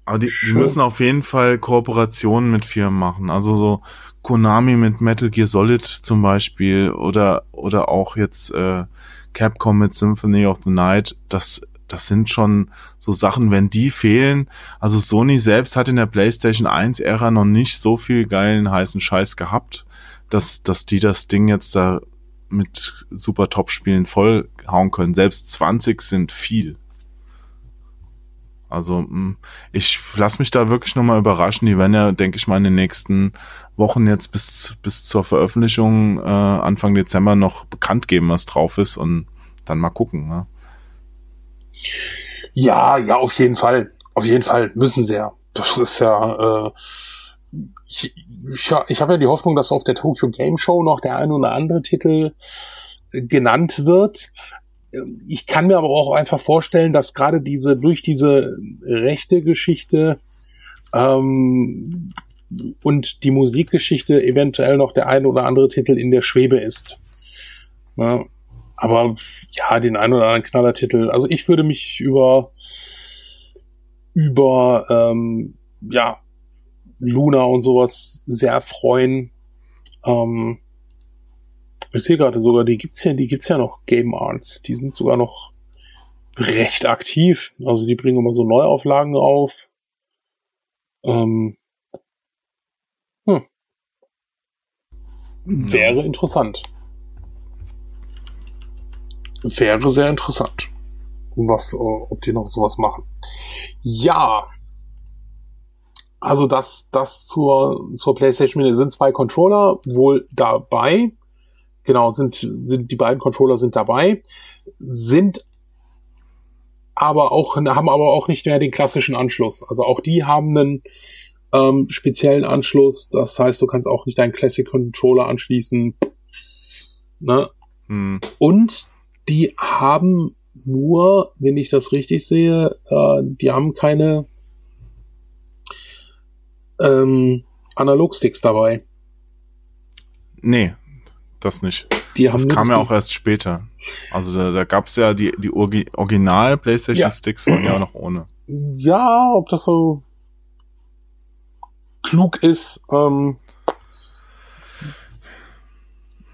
Aber die, die müssen auf jeden Fall Kooperationen mit Firmen machen. Also so Konami mit Metal Gear Solid zum Beispiel oder, oder auch jetzt äh, Capcom mit Symphony of the Night. Das, das sind schon so Sachen, wenn die fehlen. Also Sony selbst hat in der PlayStation 1 Ära noch nicht so viel geilen heißen Scheiß gehabt, dass, dass die das Ding jetzt da mit super Top-Spielen vollhauen können. Selbst 20 sind viel. Also mh, ich lass mich da wirklich nochmal überraschen. Die werden ja, denke ich mal, in den nächsten Wochen jetzt bis, bis zur Veröffentlichung äh, Anfang Dezember noch bekannt geben, was drauf ist und dann mal gucken. Ne? Ja, ja, auf jeden Fall. Auf jeden Fall müssen sie ja. Das ist ja. Äh, ich ich, ich habe ja die Hoffnung, dass auf der Tokyo Game Show noch der ein oder andere Titel äh, genannt wird. Ich kann mir aber auch einfach vorstellen, dass gerade diese durch diese rechte Geschichte ähm, und die Musikgeschichte eventuell noch der ein oder andere Titel in der Schwebe ist. Ja, aber ja, den ein oder anderen Knallertitel. Also ich würde mich über über ähm, ja Luna und sowas sehr freuen. Ähm, ich sehe gerade sogar, die gibt's ja, die gibt's ja noch Game Arts. Die sind sogar noch recht aktiv. Also die bringen immer so Neuauflagen auf. Ähm, hm. Wäre interessant. Wäre sehr interessant. Was, äh, ob die noch sowas machen. Ja. Also das, das zur, zur PlayStation Mini sind zwei Controller wohl dabei. Genau, sind, sind, die beiden Controller sind dabei. Sind aber auch, haben aber auch nicht mehr den klassischen Anschluss. Also auch die haben einen ähm, speziellen Anschluss. Das heißt, du kannst auch nicht deinen Classic Controller anschließen. Ne? Hm. Und die haben nur, wenn ich das richtig sehe, äh, die haben keine ähm, Analogsticks dabei. Nee, das nicht. Die haben Das nur kam ja auch erst später. Also da, da gab's ja die, die Orgi Original PlayStation Ja. Sticks waren ja noch ohne. Ja, ob das so klug ist, ähm,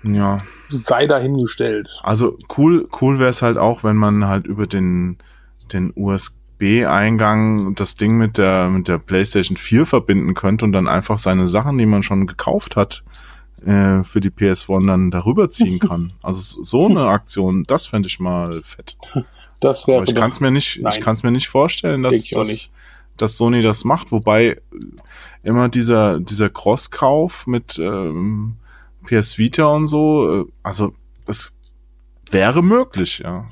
Ja. Sei dahingestellt. Also cool, cool wäre es halt auch, wenn man halt über den, den USB-Eingang das Ding mit der, mit der PlayStation 4 verbinden könnte und dann einfach seine Sachen, die man schon gekauft hat, äh, für die PS1 dann darüber ziehen kann. Also so eine Aktion, das fände ich mal fett. Das wäre. Ich kann es mir nicht, Nein. ich kann es mir nicht vorstellen, dass, auch dass, nicht. dass Sony das macht. Wobei immer dieser dieser Cross-Kauf mit ähm, PS Vita und so, äh, also es wäre möglich, ja.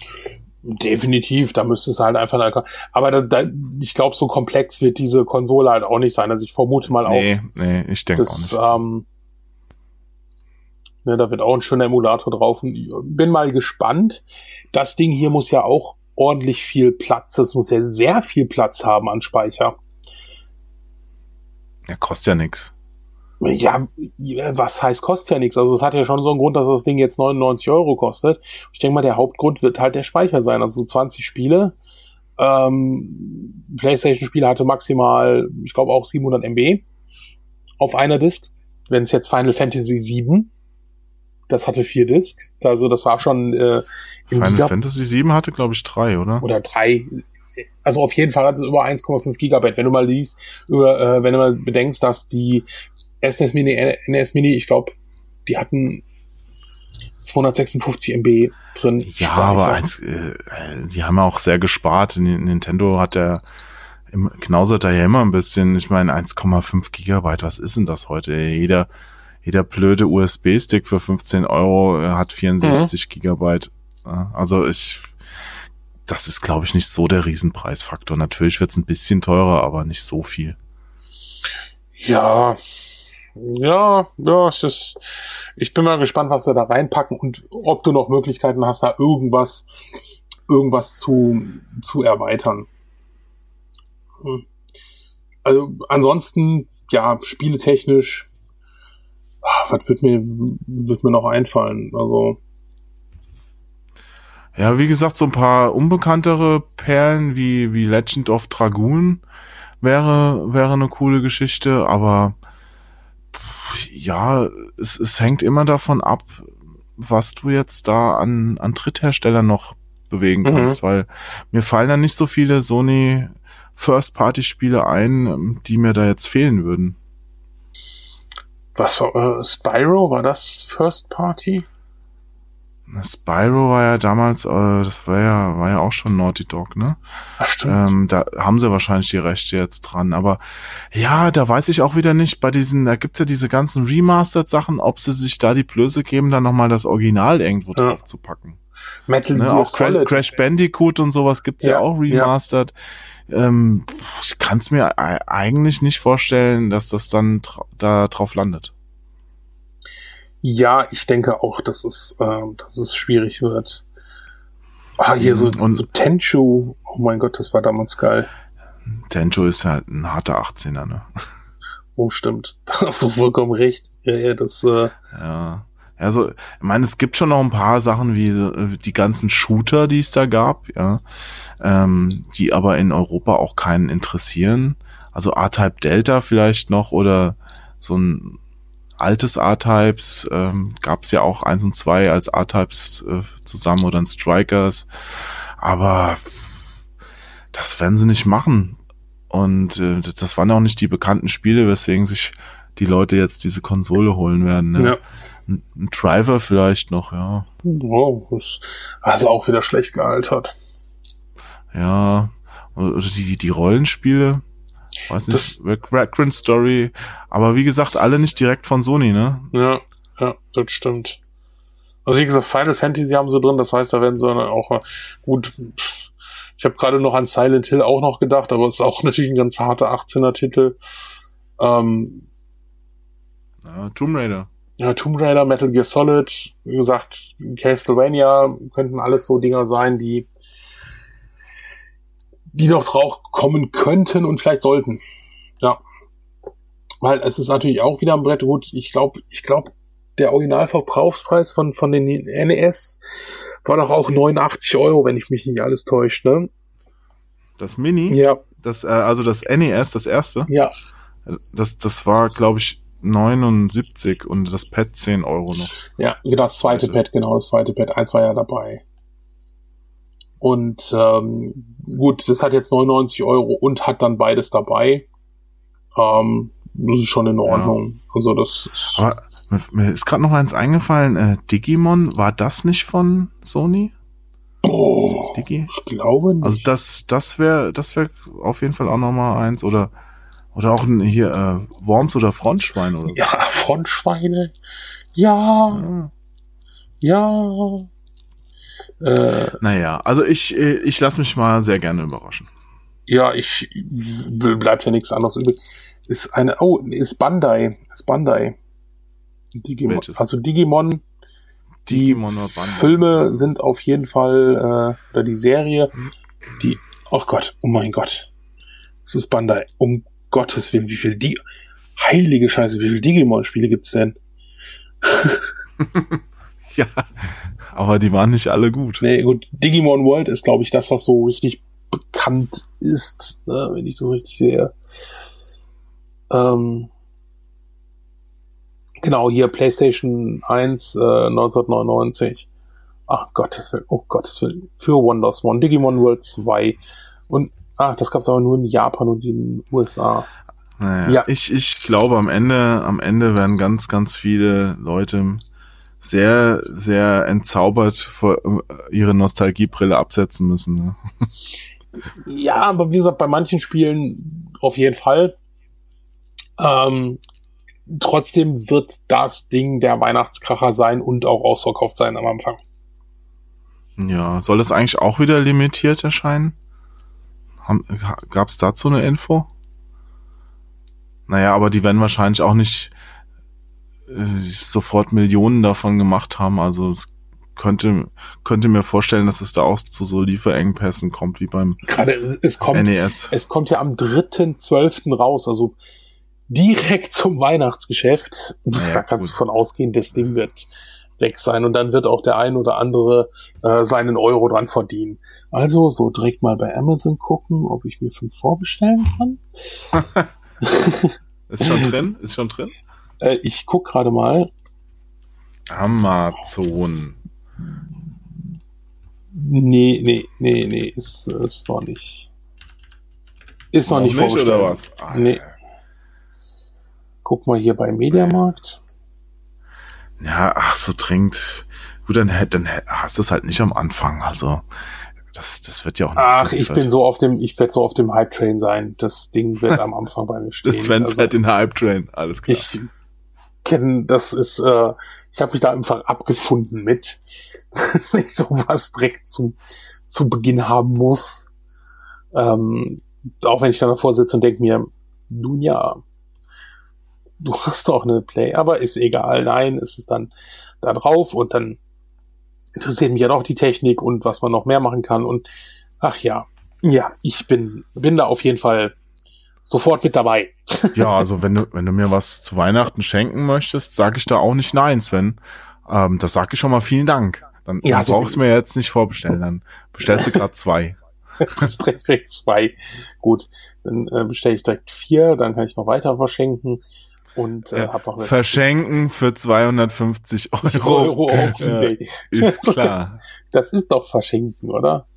Definitiv, da müsste es halt einfach. eine- Aber da, da, ich glaube, so komplex wird diese Konsole halt auch nicht sein. Also ich vermute mal auch, Nee, nee, ich denke auch nicht. ähm, ne, da wird auch ein schöner Emulator drauf. Und ich bin mal gespannt. Das Ding hier muss ja auch ordentlich viel Platz. Das muss ja sehr viel Platz haben an Speicher. Ja, kostet ja nix. Ja, was heißt kostet ja nichts. Also es hat ja schon so einen Grund, dass das Ding jetzt 99 Euro kostet. Ich denke mal, der Hauptgrund wird halt der Speicher sein. Also so 20 Spiele. Ähm, PlayStation-Spiele hatte maximal, ich glaube auch 700 MB auf einer Disk. Wenn es jetzt Final Fantasy 7, das hatte vier Disks. Also das war schon äh, im Final Giga Fantasy 7 hatte, glaube ich, drei, oder? oder drei. Also auf jeden Fall hat es über 1,5 Gigabyte. Wenn du mal liest, über, äh, wenn du mal bedenkst, dass die SNES Mini, NES Mini, ich glaube, die hatten 256 MB drin. Ja, Speicher. aber eins, äh, die haben ja auch sehr gespart. Ni- Nintendo hat ja im, knausert da ja immer ein bisschen. Ich meine, 1,5 Gigabyte, was ist denn das heute? Jeder, jeder blöde USB-Stick für 15 Euro äh, hat 64 Gigabyte. Ja, Also ich, das ist, glaube ich, nicht so der Riesenpreisfaktor. Natürlich wird's ein bisschen teurer, aber nicht so viel. Ja, ja, ja, es ist, ich bin mal gespannt, was sie da reinpacken und ob du noch Möglichkeiten hast, da irgendwas, irgendwas zu, zu erweitern. Hm. Also, ansonsten, ja, spieletechnisch, ah, was wird mir, wird mir noch einfallen? Also, Ja, wie gesagt, so ein paar unbekanntere Perlen wie, wie Legend of Dragoon wäre, wäre eine coole Geschichte, aber ja, es, es hängt immer davon ab, was du jetzt da an, an Drittherstellern noch bewegen Mhm. kannst, weil mir fallen da nicht so viele Sony First-Party-Spiele ein, die mir da jetzt fehlen würden. was war, äh, Spyro, war das First Party? Spyro war ja damals, äh, das war ja, war ja auch schon Naughty Dog, ne? Ach, stimmt. Ähm, da haben sie wahrscheinlich die Rechte jetzt dran. Aber ja, da weiß ich auch wieder nicht, bei diesen, da gibt's ja diese ganzen Remastered-Sachen, ob sie sich da die Blöße geben, dann nochmal das Original irgendwo Ja. drauf zu packen. Metal Ne? Gear Auch Crash, Solid. Crash Bandicoot und sowas gibt's ja, Ja, auch remastered. Ähm, ich kann es mir eigentlich nicht vorstellen, dass das dann da drauf landet. Ja, ich denke auch, dass es, äh, dass es schwierig wird. Ah, hier so, Und- so Tenchu. Oh mein Gott, das war damals geil. Tenjo ist halt ein harter 18er, ne? Oh, stimmt. Da hast du vollkommen recht. Ja, ja, das, äh, Ja. Also, ich meine, es gibt schon noch ein paar Sachen wie äh, die ganzen Shooter, die es da gab, ja, ähm, die aber in Europa auch keinen interessieren. Also A-Type Delta vielleicht noch oder so ein altes A-Types ähm, gab es ja auch eins und zwei als A-Types äh, zusammen oder ein Strikers. Aber das werden sie nicht machen. Und äh, das, das waren auch nicht die bekannten Spiele, weswegen sich die Leute jetzt diese Konsole holen werden. Ne? ja. Ein, ein Driver vielleicht noch, ja. Wow, das, also auch wieder schlecht gealtert. Ja. Oder die, die Rollenspiele. Weiß Das- nicht, Vagrant Story. Aber wie gesagt, alle nicht direkt von Sony, ne? Ja, ja, das stimmt. Also wie gesagt, Final Fantasy haben sie drin, das heißt, da werden sie auch mal gut. pff, Ich habe gerade noch an Silent Hill auch noch gedacht, aber es ist auch natürlich ein ganz harter 18er-Titel. Ähm, Ja, Tomb Raider. ja, Tomb Raider, Metal Gear Solid, wie gesagt, Castlevania könnten alles so Dinger sein, die die noch drauf kommen könnten und vielleicht sollten. Ja. Weil es ist natürlich auch wieder ein Brett. Gut, ich glaube, ich glaube, der Originalverkaufspreis von, von den NES war doch auch 89 Euro, wenn ich mich nicht alles täusche, ne? Das Mini, Ja, das, äh, also das NES, das erste, ja. das, das war, glaube ich, 79 und das Pad 10 Euro noch. Ja, genau, das zweite Pad, genau, das zweite Pad. Eins war ja dabei. Und ähm, gut, das hat jetzt 99 Euro und hat dann beides dabei. Ähm, das ist schon in Ordnung. Ja. Also das ist Aber mir ist gerade noch eins eingefallen. Äh, Digimon, war das nicht von Sony? Oh, Digi? Ich glaube nicht. Also das, das wäre, das wäre auf jeden Fall auch noch mal eins oder oder auch ein, hier äh, Worms oder Frontschweine oder so. Ja, Frontschweine. Ja. Ja. ja. Äh, naja, also ich, äh, ich lasse mich mal sehr gerne überraschen. Ja, ich bleibt ja nichts anderes übrig. Ist eine, oh, ist Bandai, ist Bandai. Digimon, Welches? also Digimon, die Digimon Filme sind auf jeden Fall, äh, oder die Serie, die, oh Gott, oh mein Gott. Es ist Bandai. Um Gottes Willen, wie viel die, heilige Scheiße, wie viel Digimon-Spiele gibt's denn? ja, aber die waren nicht alle gut. Nee, gut, Digimon World ist, glaube ich, das, was so richtig bekannt ist, ne, wenn ich das richtig sehe. Ähm, genau, hier PlayStation 1 äh, 1999. Ach Gottes Willen, oh Gottes Willen. Für Wonders One, Digimon World 2. Und, ach, das gab's aber nur in Japan und in den USA. Naja, ja. ich, ich glaube, am Ende, am Ende werden ganz, ganz viele Leute sehr, sehr entzaubert vor äh, ihre Nostalgiebrille absetzen müssen. Ne? Ja, aber wie gesagt, bei manchen Spielen auf jeden Fall. Ähm, trotzdem wird das Ding der Weihnachtskracher sein und auch ausverkauft sein am Anfang. Ja, soll es eigentlich auch wieder limitiert erscheinen? Gab es dazu eine Info? Naja, aber die werden wahrscheinlich auch nicht sofort Millionen davon gemacht haben. Also es könnte, könnte mir vorstellen, dass es da auch zu so Lieferengpässen kommt, wie beim Gerade es kommt, NES. Es kommt ja am 3.12. raus, also direkt zum Weihnachtsgeschäft. Naja, da kannst gut. du von ausgehen, das Ding wird weg sein und dann wird auch der ein oder andere äh, seinen Euro dran verdienen. Also so direkt mal bei Amazon gucken, ob ich mir fünf vorbestellen kann. ist schon drin? Ist schon drin? Äh, ich guck gerade mal. Amazon. Nee, nee, nee, nee, ist, ist noch nicht. Ist noch, noch nicht, nicht oder was? Ah, nee. Guck mal hier bei Mediamarkt. Ja, ach, so dringend. Gut, dann, dann hast du es halt nicht am Anfang. Also, das, das wird ja auch nicht Ach, geliefert. ich bin so auf dem, ich werde so auf dem Hype-Train sein. Das Ding wird am Anfang bei mir stehen. Das Sven also, fährt den Hype-Train, alles klar. Ich kenne, das ist, äh, ich habe mich da einfach abgefunden mit, dass ich sowas direkt zum, zu Beginn haben muss. Ähm, auch wenn ich dann davor sitze und denke mir, nun ja, du hast doch eine Play, aber ist egal, nein, es ist dann da drauf und dann interessiert mich ja doch die Technik und was man noch mehr machen kann und ach ja, ja, ich bin, bin da auf jeden Fall sofort mit dabei. ja, also wenn du, wenn du mir was zu Weihnachten schenken möchtest, sage ich da auch nicht nein, Sven. Ähm, das sage ich schon mal vielen Dank. Dann, ja, dann so brauchst du mir jetzt nicht vorbestellen, dann bestellst du gerade zwei. direkt zwei. Gut, dann äh, bestelle ich direkt vier, dann kann ich noch weiter verschenken. Und äh, hab noch Verschenken für 250 Euro, Euro auf eBay. ist klar. Das ist doch verschenken, oder?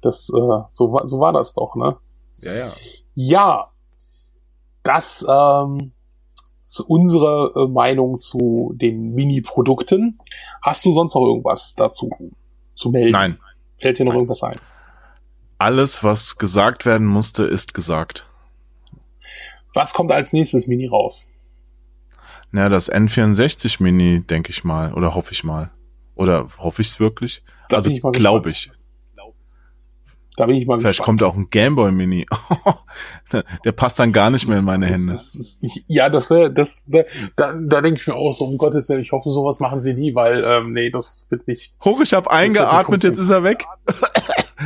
Das, äh, so, war, so war das doch, ne? Ja, ja. Ja, das ähm, zu unserer äh, Meinung zu den Mini-Produkten. Hast du sonst noch irgendwas dazu zu melden? Nein. Fällt dir noch Nein. irgendwas ein? Alles, was gesagt werden musste, ist gesagt. Was kommt als nächstes Mini raus? Na, das N64 Mini, denke ich mal, oder hoffe ich mal. Oder hoffe ich es wirklich? Da also glaube ich. Da bin ich mal Vielleicht gespannt. kommt auch ein Gameboy Mini. Der passt dann gar nicht mehr in meine Hände. Das ist, ja, das wäre, das, da, da, da denke ich mir auch so, um Gottes Willen, ich hoffe, sowas machen sie nie, weil, ähm, nee, das wird nicht. Hoch, ich habe eingeatmet, jetzt ist er weg.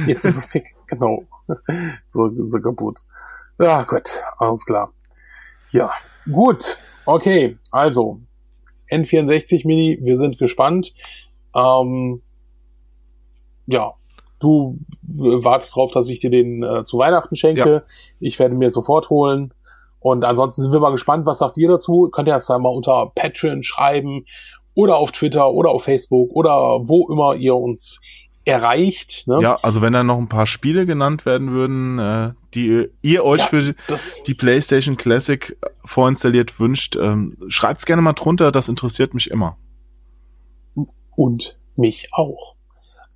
Jetzt ist er weg, genau. So, so kaputt. Ja, gut, alles klar. Ja, gut. Okay, also, N64 Mini, wir sind gespannt. Ähm, ja, Du wartest darauf, dass ich dir den äh, zu Weihnachten schenke. Ja. Ich werde mir sofort holen. Und ansonsten sind wir mal gespannt, was sagt ihr dazu? Könnt ihr jetzt einmal unter Patreon schreiben oder auf Twitter oder auf Facebook oder wo immer ihr uns erreicht. Ne? Ja, also wenn da noch ein paar Spiele genannt werden würden, äh, die ihr euch ja, für die PlayStation Classic vorinstalliert wünscht, ähm, schreibt's gerne mal drunter, das interessiert mich immer. Und mich auch.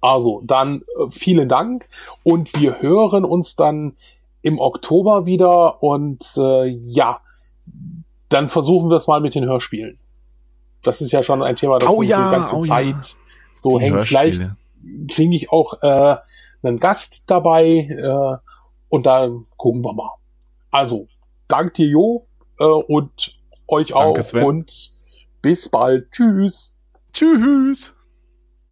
Also, dann äh, vielen Dank und wir hören uns dann im Oktober wieder und äh, ja, dann versuchen wir es mal mit den Hörspielen. Das ist ja schon ein Thema, das oh, ja, die ganze oh, Zeit ja. so die hängt. Hörspiele. Vielleicht kriege ich auch äh, einen Gast dabei äh, und dann gucken wir mal. Also, dank dir, Jo, äh, und euch Danke, auch Sven. und bis bald. Tschüss. Tschüss.